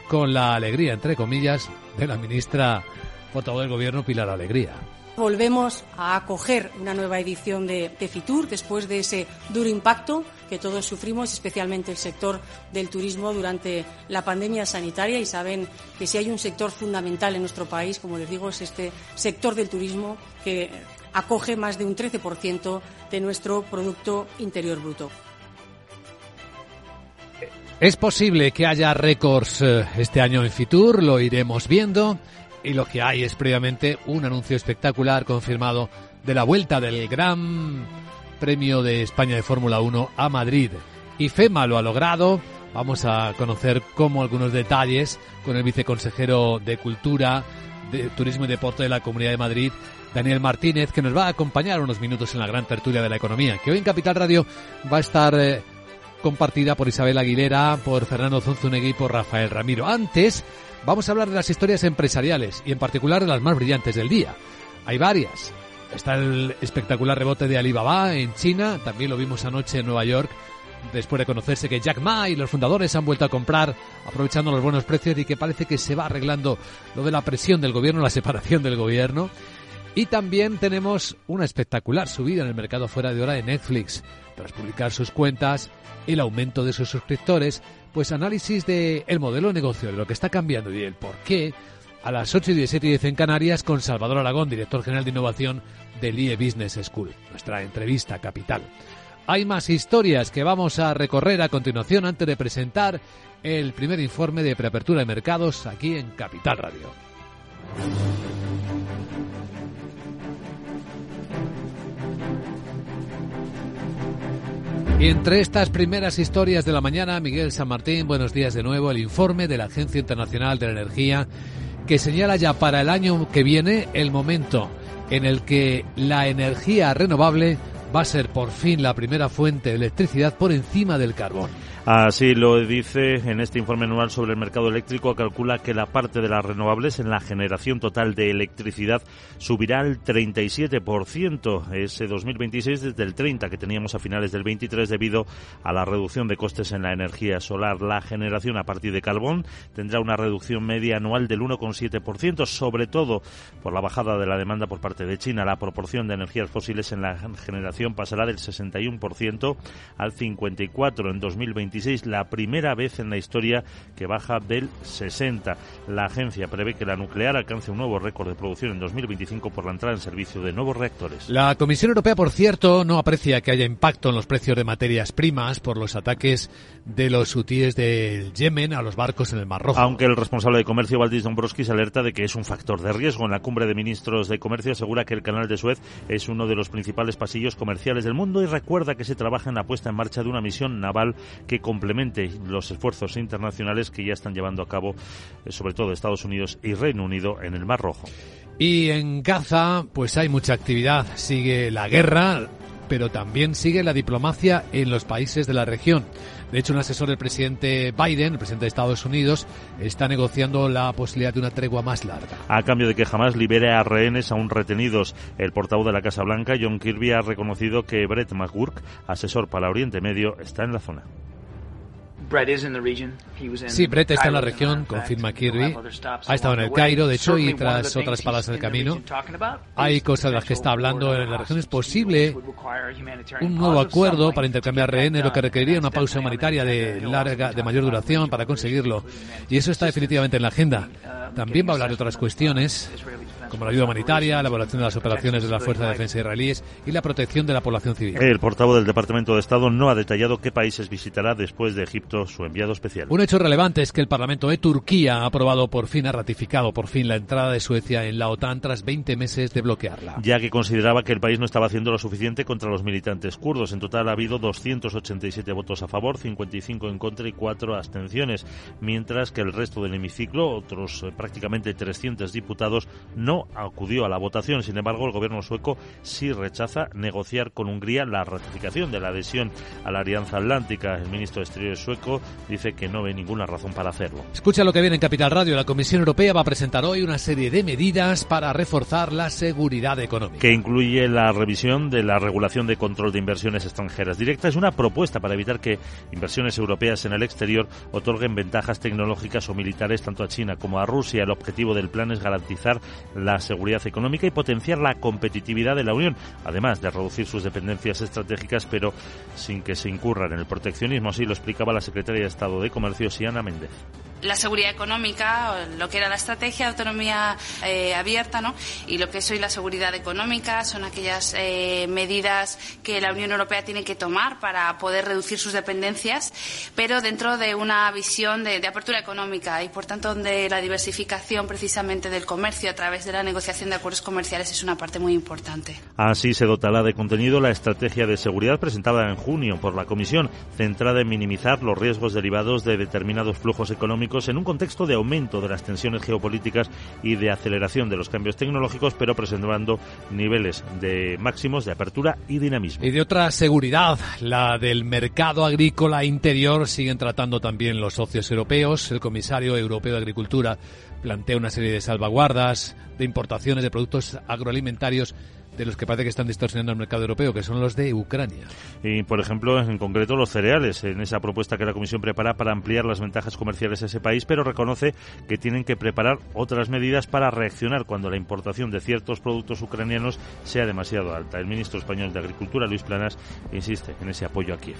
con la alegría, entre comillas, de la ministra portavoz del Gobierno, Pilar Alegría. Volvemos a acoger una nueva edición de, Fitur después de ese duro impacto que todos sufrimos, especialmente el sector del turismo durante la pandemia sanitaria. Y saben que si hay un sector fundamental en nuestro país, como les digo, es este sector del turismo que acoge más de un 13% de nuestro Producto Interior Bruto. Es posible que haya récords eh, este año en Fitur, lo iremos viendo y lo que hay es previamente un anuncio espectacular confirmado de la vuelta del Gran Premio de España de Fórmula 1 a Madrid. Y FEMA lo ha logrado. Vamos a conocer cómo algunos detalles con el viceconsejero de Cultura, de Turismo y Deporte de la Comunidad de Madrid, Daniel Martínez, que nos va a acompañar unos minutos en la gran tertulia de la economía, que hoy en Capital Radio va a estar eh, compartida por Isabel Aguilera, por Fernando Zunzunegui y por Rafael Ramiro. Antes, Vamos a hablar de las historias empresariales y en particular de las más brillantes del día. Hay varias. está el espectacular rebote de Alibaba en China, también lo vimos anoche en Nueva York, después de conocerse que Jack Ma y los fundadores han vuelto a comprar aprovechando los buenos precios y que parece que se va arreglando lo de la presión del gobierno, la separación del gobierno. Y también tenemos una espectacular subida en el mercado fuera de hora de Netflix. Tras publicar sus cuentas, el aumento de sus suscriptores, pues análisis el modelo de negocio, de lo que está cambiando y el por qué, a las 8 y 17 y 10 en Canarias con Salvador Aragón, director general de innovación del IE Business School. Nuestra entrevista capital. Hay más historias que vamos a recorrer a continuación antes de presentar el primer informe de preapertura de mercados aquí en Capital Radio. Y entre estas primeras historias de la mañana, Miguel San Martín, buenos días de nuevo, el informe de la Agencia Internacional de la Energía que señala ya para el año que viene el momento en el que la energía renovable va a ser por fin la primera fuente de electricidad por encima del carbón. Así lo dice en este informe anual sobre el mercado eléctrico, calcula que la parte de las renovables en la generación total de electricidad subirá al 37% ese 2026 desde el 30 que teníamos a finales del 23 debido a la reducción de costes en la energía solar. La generación a partir de carbón tendrá una reducción media anual del 1,7%, sobre todo por la bajada de la demanda por parte de China. La proporción de energías fósiles en la generación pasará del 61% al 54% en 2026 la primera vez en la historia que baja del 60. La agencia prevé que la nuclear alcance un nuevo récord de producción en 2025 por la entrada en servicio de nuevos reactores. La Comisión Europea, por cierto, no aprecia que haya impacto en los precios de materias primas por los ataques de los hutíes del Yemen a los barcos en el Mar Rojo. Aunque el responsable de comercio, Valdis Dombrovskis, alerta de que es un factor de riesgo. En la cumbre de ministros de comercio asegura que el canal de Suez es uno de los principales pasillos comerciales del mundo y recuerda que se trabaja en la puesta en marcha de una misión naval que complemente los esfuerzos internacionales que ya están llevando a cabo, eh, sobre todo Estados Unidos y Reino Unido, en el Mar Rojo. Y en Gaza, pues hay mucha actividad. Sigue la guerra, pero también sigue la diplomacia en los países de la región. De hecho, un asesor del presidente Biden, el presidente de Estados Unidos, está negociando la posibilidad de una tregua más larga. A cambio de que jamás libere a rehenes aún retenidos, el portavoz de la Casa Blanca, John Kirby, ha reconocido que Brett McGurk, asesor para Oriente Medio, está en la zona. Sí, Brett está en la región, confirma Kirby. Ha estado en el Cairo, de hecho, y tras otras palabras en el camino. Hay cosas de las que está hablando en la región. Es posible un nuevo acuerdo para intercambiar rehenes, lo que requeriría una pausa humanitaria de larga, de mayor duración para conseguirlo. Y eso está definitivamente en la agenda. También va a hablar de otras cuestiones como la ayuda humanitaria, la evaluación de las operaciones de la Fuerza de Defensa israelíes y la protección de la población civil. El portavoz del Departamento de Estado no ha detallado qué países visitará después de Egipto su enviado especial. Un hecho relevante es que el Parlamento de Turquía ha aprobado por fin, ha ratificado por fin la entrada de Suecia en la OTAN tras 20 meses de bloquearla. Ya que consideraba que el país no estaba haciendo lo suficiente contra los militantes kurdos. En total ha habido 287 votos a favor, 55 en contra y 4 abstenciones, mientras que el resto del hemiciclo, otros eh, prácticamente 300 diputados, no acudió a la votación. Sin embargo, el gobierno sueco sí rechaza negociar con Hungría la ratificación de la adhesión a la Alianza Atlántica. El ministro de Exteriores sueco dice que no ve ninguna razón para hacerlo. Escucha lo que viene en Capital Radio. La Comisión Europea va a presentar hoy una serie de medidas para reforzar la seguridad económica. Que incluye la revisión de la regulación de control de inversiones extranjeras directas. Es una propuesta para evitar que inversiones europeas en el exterior otorguen ventajas tecnológicas o militares tanto a China como a Rusia. El objetivo del plan es garantizar la la seguridad económica y potenciar la competitividad de la Unión, además de reducir sus dependencias estratégicas, pero sin que se incurra en el proteccionismo. Así lo explicaba la secretaria de Estado de Comercio, Siana Méndez la seguridad económica, lo que era la estrategia de autonomía eh, abierta, ¿no? Y lo que es hoy la seguridad económica son aquellas eh, medidas que la Unión Europea tiene que tomar para poder reducir sus dependencias, pero dentro de una visión de, apertura económica y, por tanto, donde la diversificación precisamente del comercio a través de la negociación de acuerdos comerciales es una parte muy importante. Así se dotará de contenido la estrategia de seguridad presentada en junio por la Comisión, centrada en minimizar los riesgos derivados de determinados flujos económicos en un contexto de aumento de las tensiones geopolíticas y de aceleración de los cambios tecnológicos, pero preservando niveles de máximos de apertura y dinamismo. Y de otra seguridad, la del mercado agrícola interior, siguen tratando también los socios europeos. El comisario europeo de Agricultura plantea una serie de salvaguardas de importaciones de productos agroalimentarios de los que parece que están distorsionando el mercado europeo, que son los de Ucrania. Y, por ejemplo, en concreto los cereales, en esa propuesta que la Comisión prepara para ampliar las ventajas comerciales a ese país, pero reconoce que tienen que preparar otras medidas para reaccionar cuando la importación de ciertos productos ucranianos sea demasiado alta. El ministro español de Agricultura, Luis Planas, insiste en ese apoyo a Kiev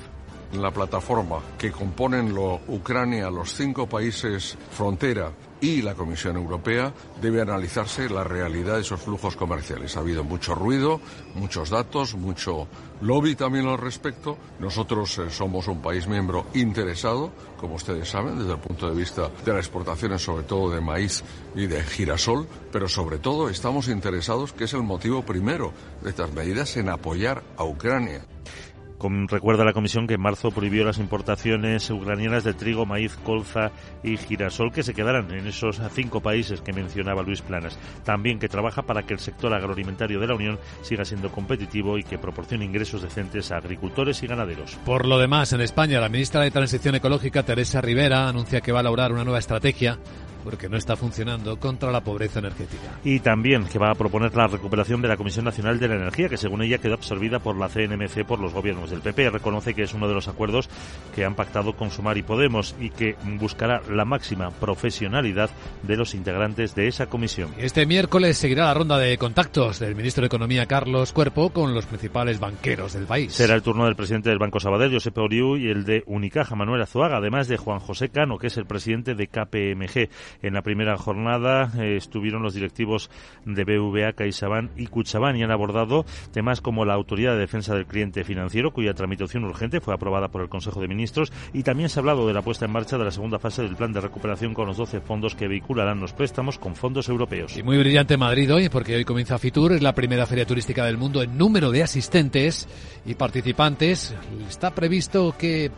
la plataforma que componen lo, Ucrania, los cinco países frontera y la Comisión Europea debe analizarse la realidad de esos flujos comerciales. Ha habido mucho ruido, muchos datos, mucho lobby también al respecto. Nosotros eh, somos un país miembro interesado, como ustedes saben, desde el punto de vista de las exportaciones, sobre todo de maíz y de girasol, pero sobre todo estamos interesados, que es el motivo primero de estas medidas, en apoyar a Ucrania recuerda la Comisión que en marzo prohibió las importaciones ucranianas de trigo, maíz, colza y girasol que se quedaran en esos cinco países que mencionaba Luis Planas. También que trabaja para que el sector agroalimentario de la Unión siga siendo competitivo y que proporcione ingresos decentes a agricultores y ganaderos. Por lo demás, en España, la ministra de Transición Ecológica, Teresa Rivera, anuncia que va a elaborar una nueva estrategia porque no está funcionando contra la pobreza energética. Y también que va a proponer la recuperación de la Comisión Nacional de la Energía, que según ella quedó absorbida por la CNMC por los gobiernos del PP. Reconoce que es uno de los acuerdos que han pactado con Sumar y Podemos y que buscará la máxima profesionalidad de los integrantes de esa comisión. Este miércoles seguirá la ronda de contactos del ministro de Economía Carlos Cuerpo con los principales banqueros del país. Será el turno del presidente del Banco Sabadell, Josep Oriu, y el de Unicaja, Manuel Azuaga, además de Juan José Cano, que es el presidente de KPMG. En la primera jornada eh, estuvieron los directivos de BVA, CaixaBank y Cuchabán y han abordado temas como la Autoridad de Defensa del Cliente Financiero, cuya tramitación urgente fue aprobada por el Consejo de Ministros, y también se ha hablado de la puesta en marcha de la segunda fase del plan de recuperación con los 12 fondos que vehicularán los préstamos con fondos europeos. Y muy brillante Madrid hoy, porque hoy comienza Fitur, es la primera feria turística del mundo en número de asistentes y participantes. Está previsto que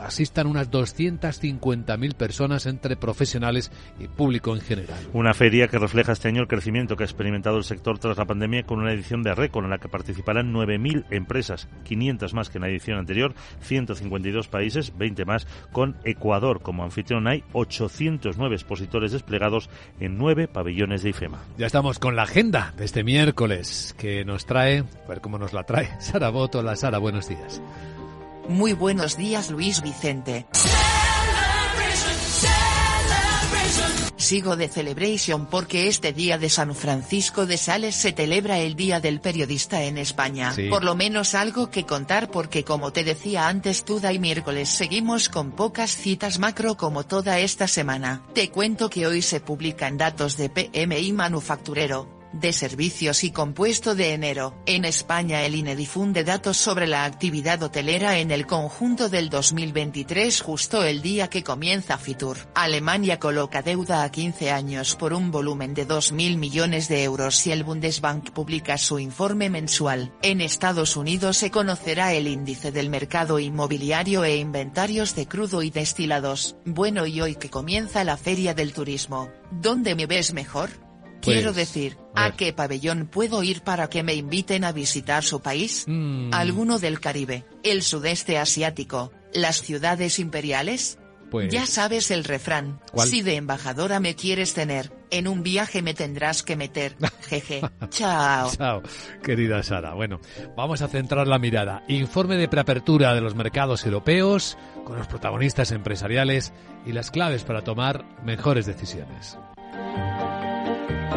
asistan unas 250.000 personas entre profesionales y público en general. Una feria que refleja este año el crecimiento que ha experimentado el sector tras la pandemia con una edición de récord en la que participarán 9.000 empresas, 500 más que en la edición anterior, 152 países, 20 más, con Ecuador como anfitrión. Hay 809 expositores desplegados en nueve pabellones de IFEMA. Ya estamos con la agenda de este miércoles que nos trae, a ver cómo nos la trae, <laughs> Sara Boto. La Sara, buenos días. Muy buenos días Luis Vicente. Sigo de celebration porque este día de San Francisco de Sales se celebra el Día del Periodista en España. Por lo menos algo que contar porque como te decía antes Tuda y miércoles seguimos con pocas citas macro como toda esta semana. Te cuento que hoy se publican datos de PMI manufacturero, de Servicios y Compuesto de enero. En España el INE difunde datos sobre la actividad hotelera en el conjunto del 2023 justo el día que comienza Fitur. Alemania coloca deuda a 15 años por un volumen de 2.000 millones de euros y el Bundesbank publica su informe mensual. En Estados Unidos se conocerá el índice del mercado inmobiliario e inventarios de crudo y destilados. Bueno y hoy que comienza la Feria del Turismo, ¿dónde me ves mejor? Quiero pues, decir, ¿a qué pabellón puedo ir para que me inviten a visitar su país? Mm. ¿Alguno del Caribe, el sudeste asiático, las ciudades imperiales? Pues ya sabes el refrán. Si de embajadora me quieres tener, en un viaje me tendrás que meter. <laughs> Jeje. Chao. Chao, querida Sara. Bueno, vamos a centrar la mirada. Informe de preapertura de los mercados europeos con los protagonistas empresariales y las claves para tomar mejores decisiones.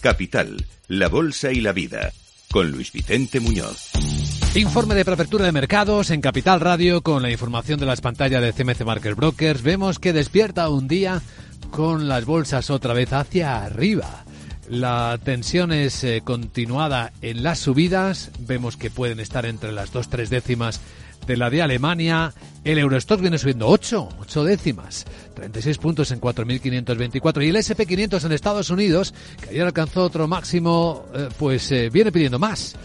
Capital, la Bolsa y la Vida, con Luis Vicente Muñoz. Informe de preapertura de mercados en Capital Radio con la información de las pantallas de CMC Market Brokers. Vemos que despierta un día con las bolsas otra vez hacia arriba. La tensión es eh, continuada en las subidas. Vemos que pueden estar entre las dos, tres décimas de la de Alemania. El Eurostock viene subiendo 8, 8 décimas, 36 puntos en 4.524. Y el SP500 en Estados Unidos, que ayer alcanzó otro máximo, eh, pues eh, viene pidiendo más.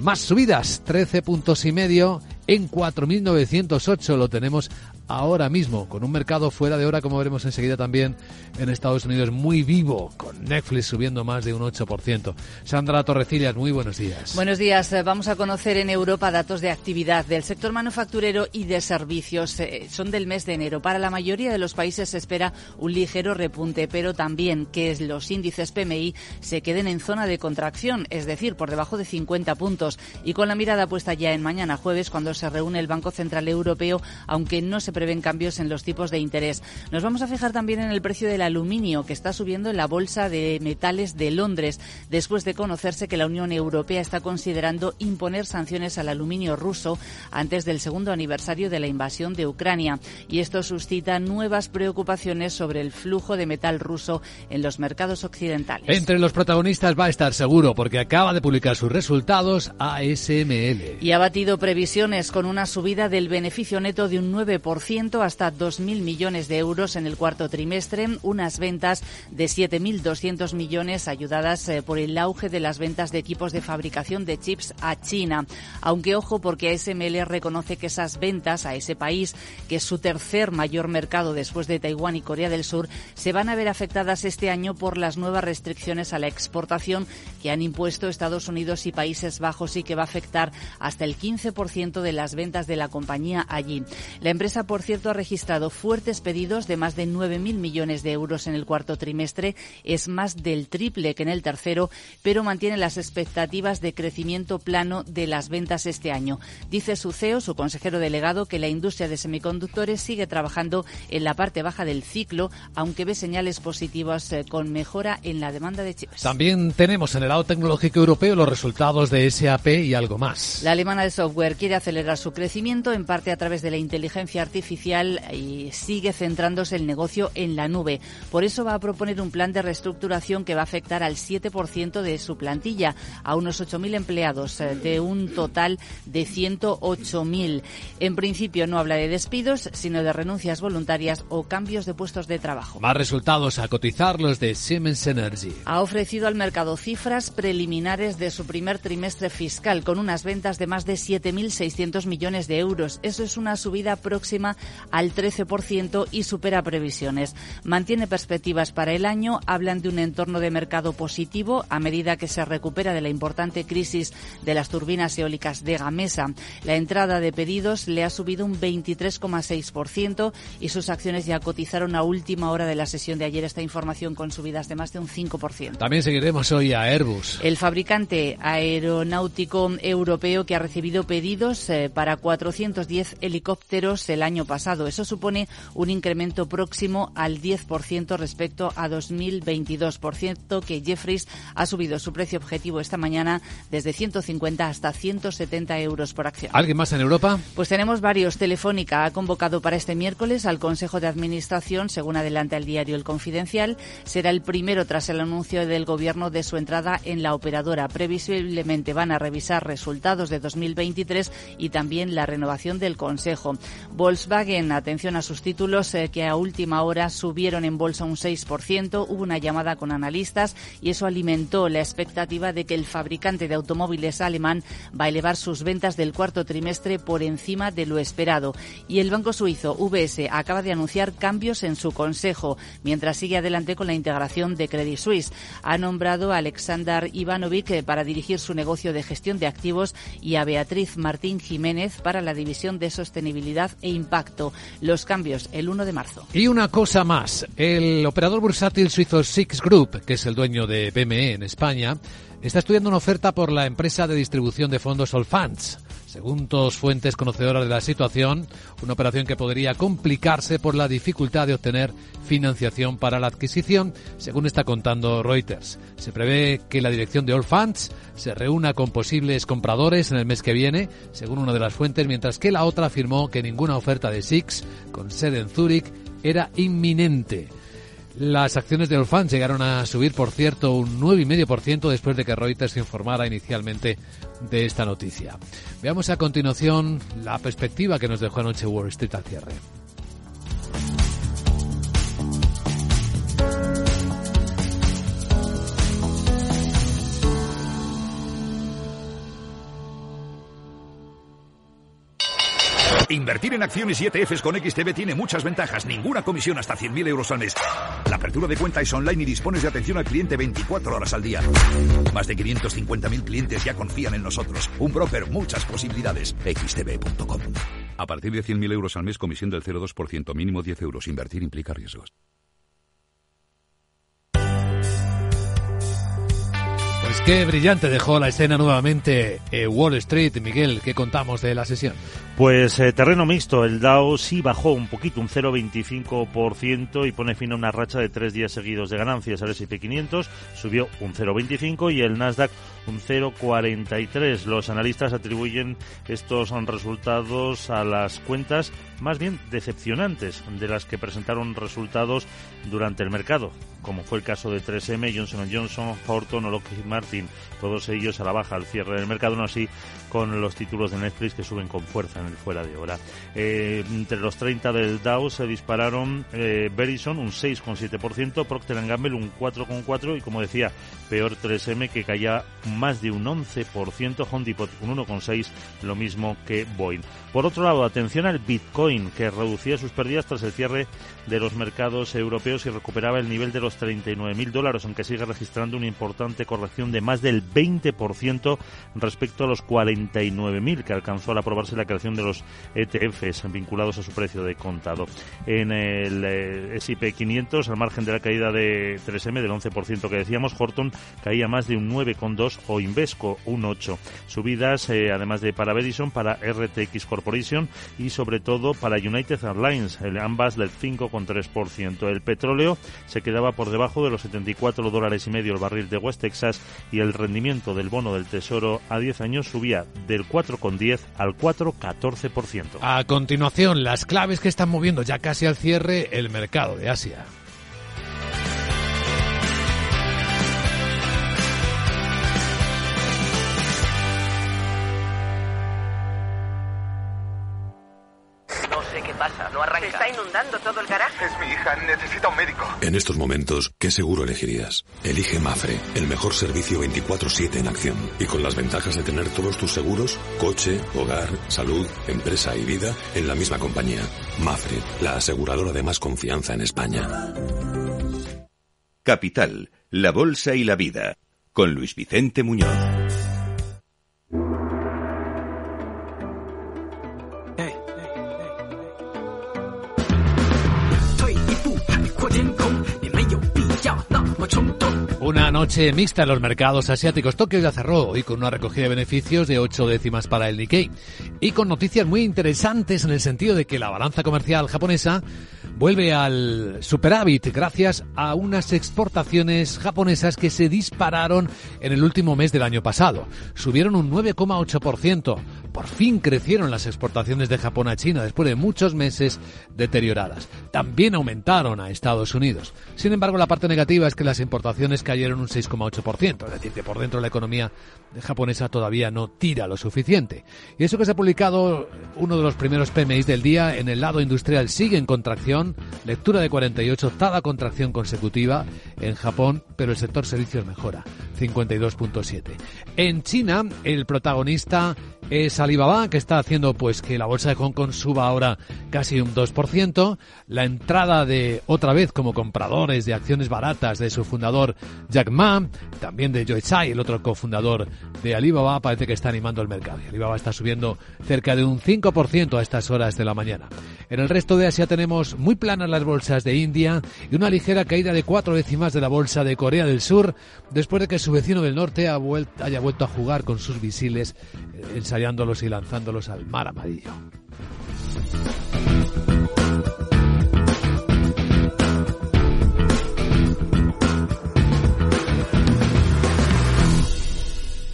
Más subidas, 13 puntos y medio en 4.908 lo tenemos ahora mismo, con un mercado fuera de hora, como veremos enseguida también en Estados Unidos, muy vivo, con Netflix subiendo más de un 8%. Sandra Torrecillas, muy buenos días. Buenos días. Eh, vamos a conocer en Europa datos de actividad del sector manufacturero y de servicios. Eh, son del mes de enero. Para la mayoría de los países se espera un ligero repunte, pero también que los índices PMI se queden en zona de contracción, es decir, por debajo de 50 puntos. Y con la mirada puesta ya en mañana jueves, cuando se reúne el Banco Central Europeo, aunque no se prevén cambios en los tipos de interés. Nos vamos a fijar también en el precio del aluminio, que está subiendo en la Bolsa de Metales de Londres, después de conocerse que la Unión Europea está considerando imponer sanciones al aluminio ruso antes del segundo aniversario de la invasión de Ucrania. Y esto suscita nuevas preocupaciones sobre el flujo de metal ruso en los mercados occidentales. Entre los protagonistas va a estar seguro, porque acaba de publicar sus resultados ASML. Y ha batido previsiones con una subida del beneficio neto de un 9% hasta 2.000 millones de euros en el cuarto trimestre, unas ventas de 7.200 millones ayudadas eh, por el auge de las ventas de equipos de fabricación de chips a China. Aunque ojo porque SML reconoce que esas ventas a ese país, que es su tercer mayor mercado después de Taiwán y Corea del Sur, se van a ver afectadas este año por las nuevas restricciones a la exportación que han impuesto Estados Unidos y Países Bajos y que va a afectar hasta el 15% de las ventas de la compañía allí. La empresa, por cierto, ha registrado fuertes pedidos de más de 9.000 millones de euros en el cuarto trimestre. Es más del triple que en el tercero, pero mantiene las expectativas de crecimiento plano de las ventas este año. Dice su CEO, su consejero delegado, que la industria de semiconductores sigue trabajando en la parte baja del ciclo, aunque ve señales positivas eh, con mejora en la demanda de chips. También tenemos en el lado tecnológico europeo los resultados de SAP y algo más. La alemana de software quiere acelerar su crecimiento en parte a través de la inteligencia artificial y sigue centrándose el negocio en la nube. Por eso va a proponer un plan de reestructuración que va a afectar al 7% de su plantilla, a unos 8.000 empleados, eh, de un total de 108.000. En principio no habla de despidos, sino de renuncias voluntarias o cambios de puestos de trabajo. Más resultados a cotizar los de Siemens Energy. Ha ofrecido al mercado cifras preliminares de su primer trimestre fiscal, con unas ventas de más de 7.600 millones de euros. Eso es una subida próxima al 13% y supera previsiones. Mantiene perspectivas para el año, hablan de un entorno de mercado positivo a medida que se recupera de la importante crisis de las turbinas eólicas de Gamesa. La entrada de pedidos le ha subido un 23,6% y sus acciones ya cotizaron a última hora de la sesión de ayer esta información con subidas de más de un 5%. También seguiremos hoy a Airbus. El fabricante aeronáutico europeo que ha recibido pedidos eh, para 410 helicópteros el año pasado. Eso supone un incremento próximo al 10% respecto a 2022. Por cierto, que Jeffries ha subido su precio objetivo esta mañana desde 150 hasta 170 euros por acción. ¿Alguien más en Europa? Pues tenemos varios. Telefónica ha convocado para este miércoles al Consejo de Administración, según adelanta el diario El Confidencial. Será el primero tras el anuncio del Gobierno de su entrada en la operadora. Previsiblemente van a revisar resultados de 2023 y también la renovación del Consejo. Volkswagen, atención a sus títulos eh, que a última hora subieron en bolsa un 6%. Hubo una llamada con analistas y eso alimentó la expectativa de que el fabricante de automóviles alemán va a elevar sus ventas del cuarto trimestre por encima de lo esperado. Y el banco suizo UBS acaba de anunciar cambios en su consejo mientras sigue adelante con la integración de Credit Suisse. Ha nombrado a Alexander Ivanovic eh, para dirigir su negocio de gestión de activos y a Beatriz Martín Jiménez para la división de sostenibilidad e impacto. Los cambios el 1 de marzo. Y una cosa más, el operador bursátil suizo Six Group, que es el dueño de BME en España, está estudiando una oferta por la empresa de distribución de fondos Allfunds. Según dos fuentes conocedoras de la situación, una operación que podría complicarse por la dificultad de obtener financiación para la adquisición, según está contando Reuters. Se prevé que la dirección de All Funds se reúna con posibles compradores en el mes que viene, según una de las fuentes, mientras que la otra afirmó que ninguna oferta de Six, con sede en Zúrich, era inminente. Las acciones de Olfan llegaron a subir, por cierto, un 9,5% después de que Reuters informara inicialmente de esta noticia. Veamos a continuación la perspectiva que nos dejó anoche Wall Street al cierre. Invertir en acciones y ETFs con XTB tiene muchas ventajas. Ninguna comisión hasta 100.000 euros al mes. La apertura de cuenta es online y dispones de atención al cliente 24 horas al día. Más de 550.000 clientes ya confían en nosotros. Un broker, muchas posibilidades. XTB.com. A partir de 100.000 euros al mes, comisión del 0,2%, mínimo 10 euros. Invertir implica riesgos. Pues qué brillante dejó la escena nuevamente eh, Wall Street. Miguel, ¿qué contamos de la sesión? Pues eh, terreno mixto, el Dow sí bajó un poquito, un 0,25% y pone fin a una racha de tres días seguidos de ganancias. El S&P 500 subió un 0,25 y el Nasdaq un 0,43. Los analistas atribuyen estos resultados a las cuentas más bien decepcionantes de las que presentaron resultados durante el mercado, como fue el caso de 3M, Johnson Johnson, Horton o Lockheed Martin, todos ellos a la baja al cierre del mercado, no así con los títulos de Netflix que suben con fuerza en el fuera de hora. Eh, entre los 30 del Dow se dispararon eh, Verizon un 6,7%, Procter Gamble un 4,4% y como decía, peor 3M que caía más de un 11%, Home Depot un 1,6%, lo mismo que Boeing. Por otro lado, atención al Bitcoin que reducía sus pérdidas tras el cierre de los mercados europeos y recuperaba el nivel de los 39.000 dólares, aunque sigue registrando una importante corrección de más del 20% respecto a los 49.000 que alcanzó al aprobarse la creación de los ETFs vinculados a su precio de contado. En el eh, S&P 500, al margen de la caída de 3M del 11% que decíamos, Horton caía más de un 9,2 o Invesco un 8. Subidas, eh, además de para Verizon, para RTX Corporation y sobre todo para United Airlines, ambas del 5,3%. El petróleo se quedaba por debajo de los 74 dólares y medio el barril de West Texas y el rendimiento del bono del Tesoro a 10 años subía del 4,10 al 4,14%. A continuación, las claves que están moviendo ya casi al cierre el mercado de Asia. Está inundando todo el garaje. Es mi hija, necesita un médico. En estos momentos, ¿qué seguro elegirías? Elige Mafre, el mejor servicio 24-7 en acción. Y con las ventajas de tener todos tus seguros, coche, hogar, salud, empresa y vida, en la misma compañía. Mafre, la aseguradora de más confianza en España. Capital, la Bolsa y la Vida. Con Luis Vicente Muñoz. Noche mixta en los mercados asiáticos. Tokio ya cerró hoy con una recogida de beneficios de ocho décimas para el Nikkei y con noticias muy interesantes en el sentido de que la balanza comercial japonesa vuelve al superávit gracias a unas exportaciones japonesas que se dispararon en el último mes del año pasado. Subieron un 9,8%. Por fin crecieron las exportaciones de Japón a China después de muchos meses deterioradas. También aumentaron a Estados Unidos. Sin embargo, la parte negativa es que las importaciones cayeron un 6,8%, es decir, que por dentro la economía japonesa todavía no tira lo suficiente. Y eso que se ha publicado uno de los primeros PMI del día en el lado industrial sigue en contracción, lectura de 48, octava contracción consecutiva en Japón, pero el sector servicios mejora, 52.7. En China, el protagonista es Alibaba, que está haciendo pues que la bolsa de Hong Kong suba ahora casi un 2%. La entrada de otra vez como compradores de acciones baratas de su fundador Jack Ma, también de Joe Tsai, el otro cofundador de Alibaba, parece que está animando el mercado. Alibaba está subiendo cerca de un 5% a estas horas de la mañana. En el resto de Asia tenemos muy planas las bolsas de India y una ligera caída de cuatro décimas de la bolsa de Corea del Sur después de que su vecino del norte haya vuelto a jugar con sus visiles en ensayándolos y lanzándolos al mar amarillo.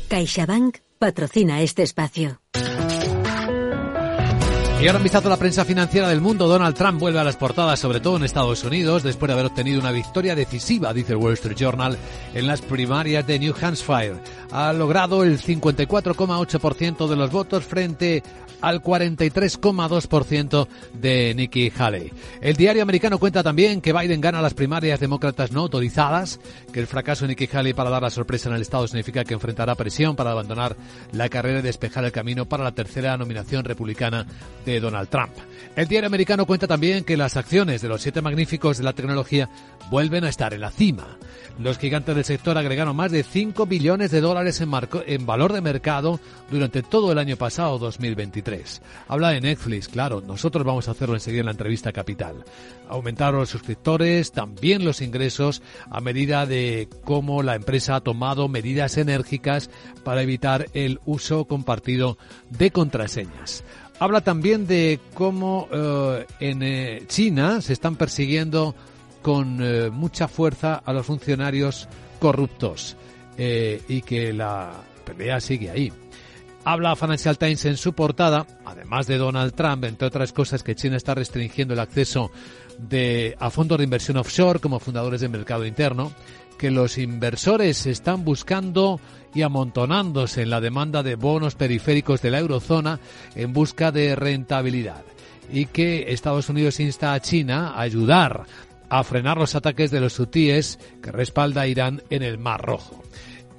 CaixaBank patrocina este espacio. Y ahora un vistazo a la prensa financiera del mundo. Donald Trump vuelve a las portadas, sobre todo en Estados Unidos, después de haber obtenido una victoria decisiva, dice el Wall Street Journal, en las primarias de New Hampshire. Ha logrado el 54,8% de los votos frente al 43,2% de Nikki Haley. El diario americano cuenta también que Biden gana las primarias demócratas no autorizadas, que el fracaso de Nikki Haley para dar la sorpresa en el Estado significa que enfrentará presión para abandonar la carrera y despejar el camino para la tercera nominación republicana de Donald Trump. El diario americano cuenta también que las acciones de los siete magníficos de la tecnología vuelven a estar en la cima. Los gigantes del sector agregaron más de 5 billones de dólares en, en valor de mercado durante todo el año pasado 2023. Habla de Netflix, claro, nosotros vamos a hacerlo enseguida en la entrevista capital. Aumentaron los suscriptores, también los ingresos, a medida de cómo la empresa ha tomado medidas enérgicas para evitar el uso compartido de contraseñas. Habla también de cómo eh, en eh, China se están persiguiendo con eh, mucha fuerza a los funcionarios corruptos y que la pelea sigue ahí. Habla Financial Times en su portada, además de Donald Trump, entre otras cosas, que China está restringiendo el acceso de, a fondos de inversión offshore como fundadores del mercado interno, que los inversores están buscando y amontonándose en la demanda de bonos periféricos de la eurozona en busca de rentabilidad y que Estados Unidos insta a China a ayudar a frenar los ataques de los hutíes que respalda Irán en el Mar Rojo.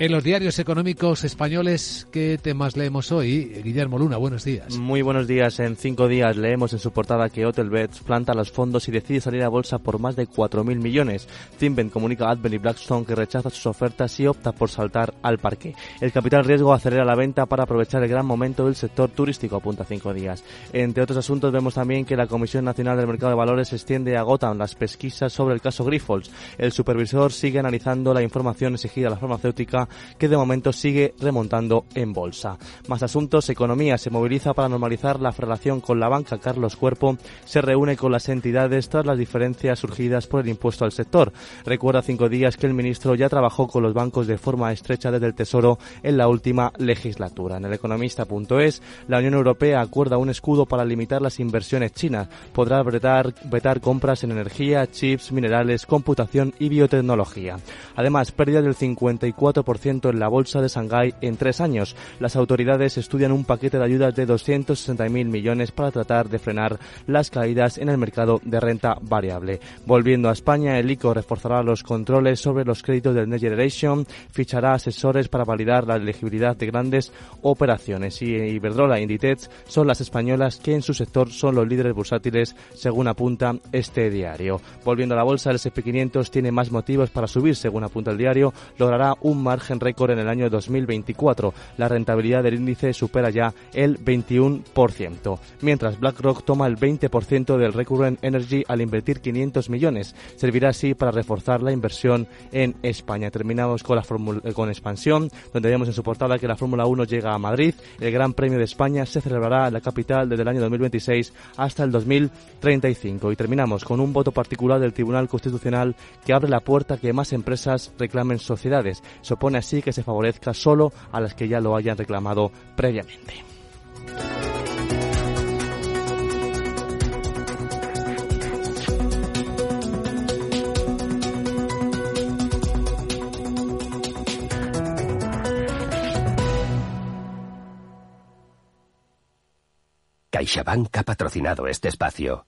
En los diarios económicos españoles, ¿qué temas leemos hoy? Guillermo Luna, buenos días. Muy buenos días. En cinco días leemos en su portada que Hotelbeds planta los fondos y decide salir a bolsa por más de 4.000 millones. Zinvent comunica a Advent y Blackstone que rechaza sus ofertas y opta por saltar al parque. El capital riesgo acelera la venta para aprovechar el gran momento del sector turístico, apunta cinco días. Entre otros asuntos vemos también que la Comisión Nacional del Mercado de Valores extiende a Gotham las pesquisas sobre el caso Grifols. El supervisor sigue analizando la información exigida a la farmacéutica que de momento sigue remontando en bolsa. Más asuntos, economía se moviliza para normalizar la relación con la banca. Carlos Cuerpo se reúne con las entidades tras las diferencias surgidas por el impuesto al sector. Recuerda cinco días que el ministro ya trabajó con los bancos de forma estrecha desde el Tesoro en la última legislatura. En el economista.es, la Unión Europea acuerda un escudo para limitar las inversiones chinas. Podrá vetar, vetar compras en energía, chips, minerales, computación y biotecnología. Además, pérdida del 54% en la bolsa de Shanghái en tres años. Las autoridades estudian un paquete de ayudas de 260.000 millones para tratar de frenar las caídas en el mercado de renta variable. Volviendo a España, el ICO reforzará los controles sobre los créditos del Next Generation, fichará asesores para validar la elegibilidad de grandes operaciones y Iberdrola e Inditex son las españolas que en su sector son los líderes bursátiles, según apunta este diario. Volviendo a la bolsa, el SP500 tiene más motivos para subir, según apunta el diario, logrará un margen récord en el año 2024. La rentabilidad del índice supera ya el 21%, mientras BlackRock toma el 20% del Recurrent Energy al invertir 500 millones. Servirá así para reforzar la inversión en España. Terminamos con la eh, con expansión, donde vemos en su portada que la Fórmula 1 llega a Madrid. El Gran Premio de España se celebrará en la capital desde el año 2026 hasta el 2035. Y terminamos con un voto particular del Tribunal Constitucional que abre la puerta a que más empresas reclamen sociedades. Se opone así que se favorezca solo a las que ya lo hayan reclamado previamente. CaixaBank ha patrocinado este espacio.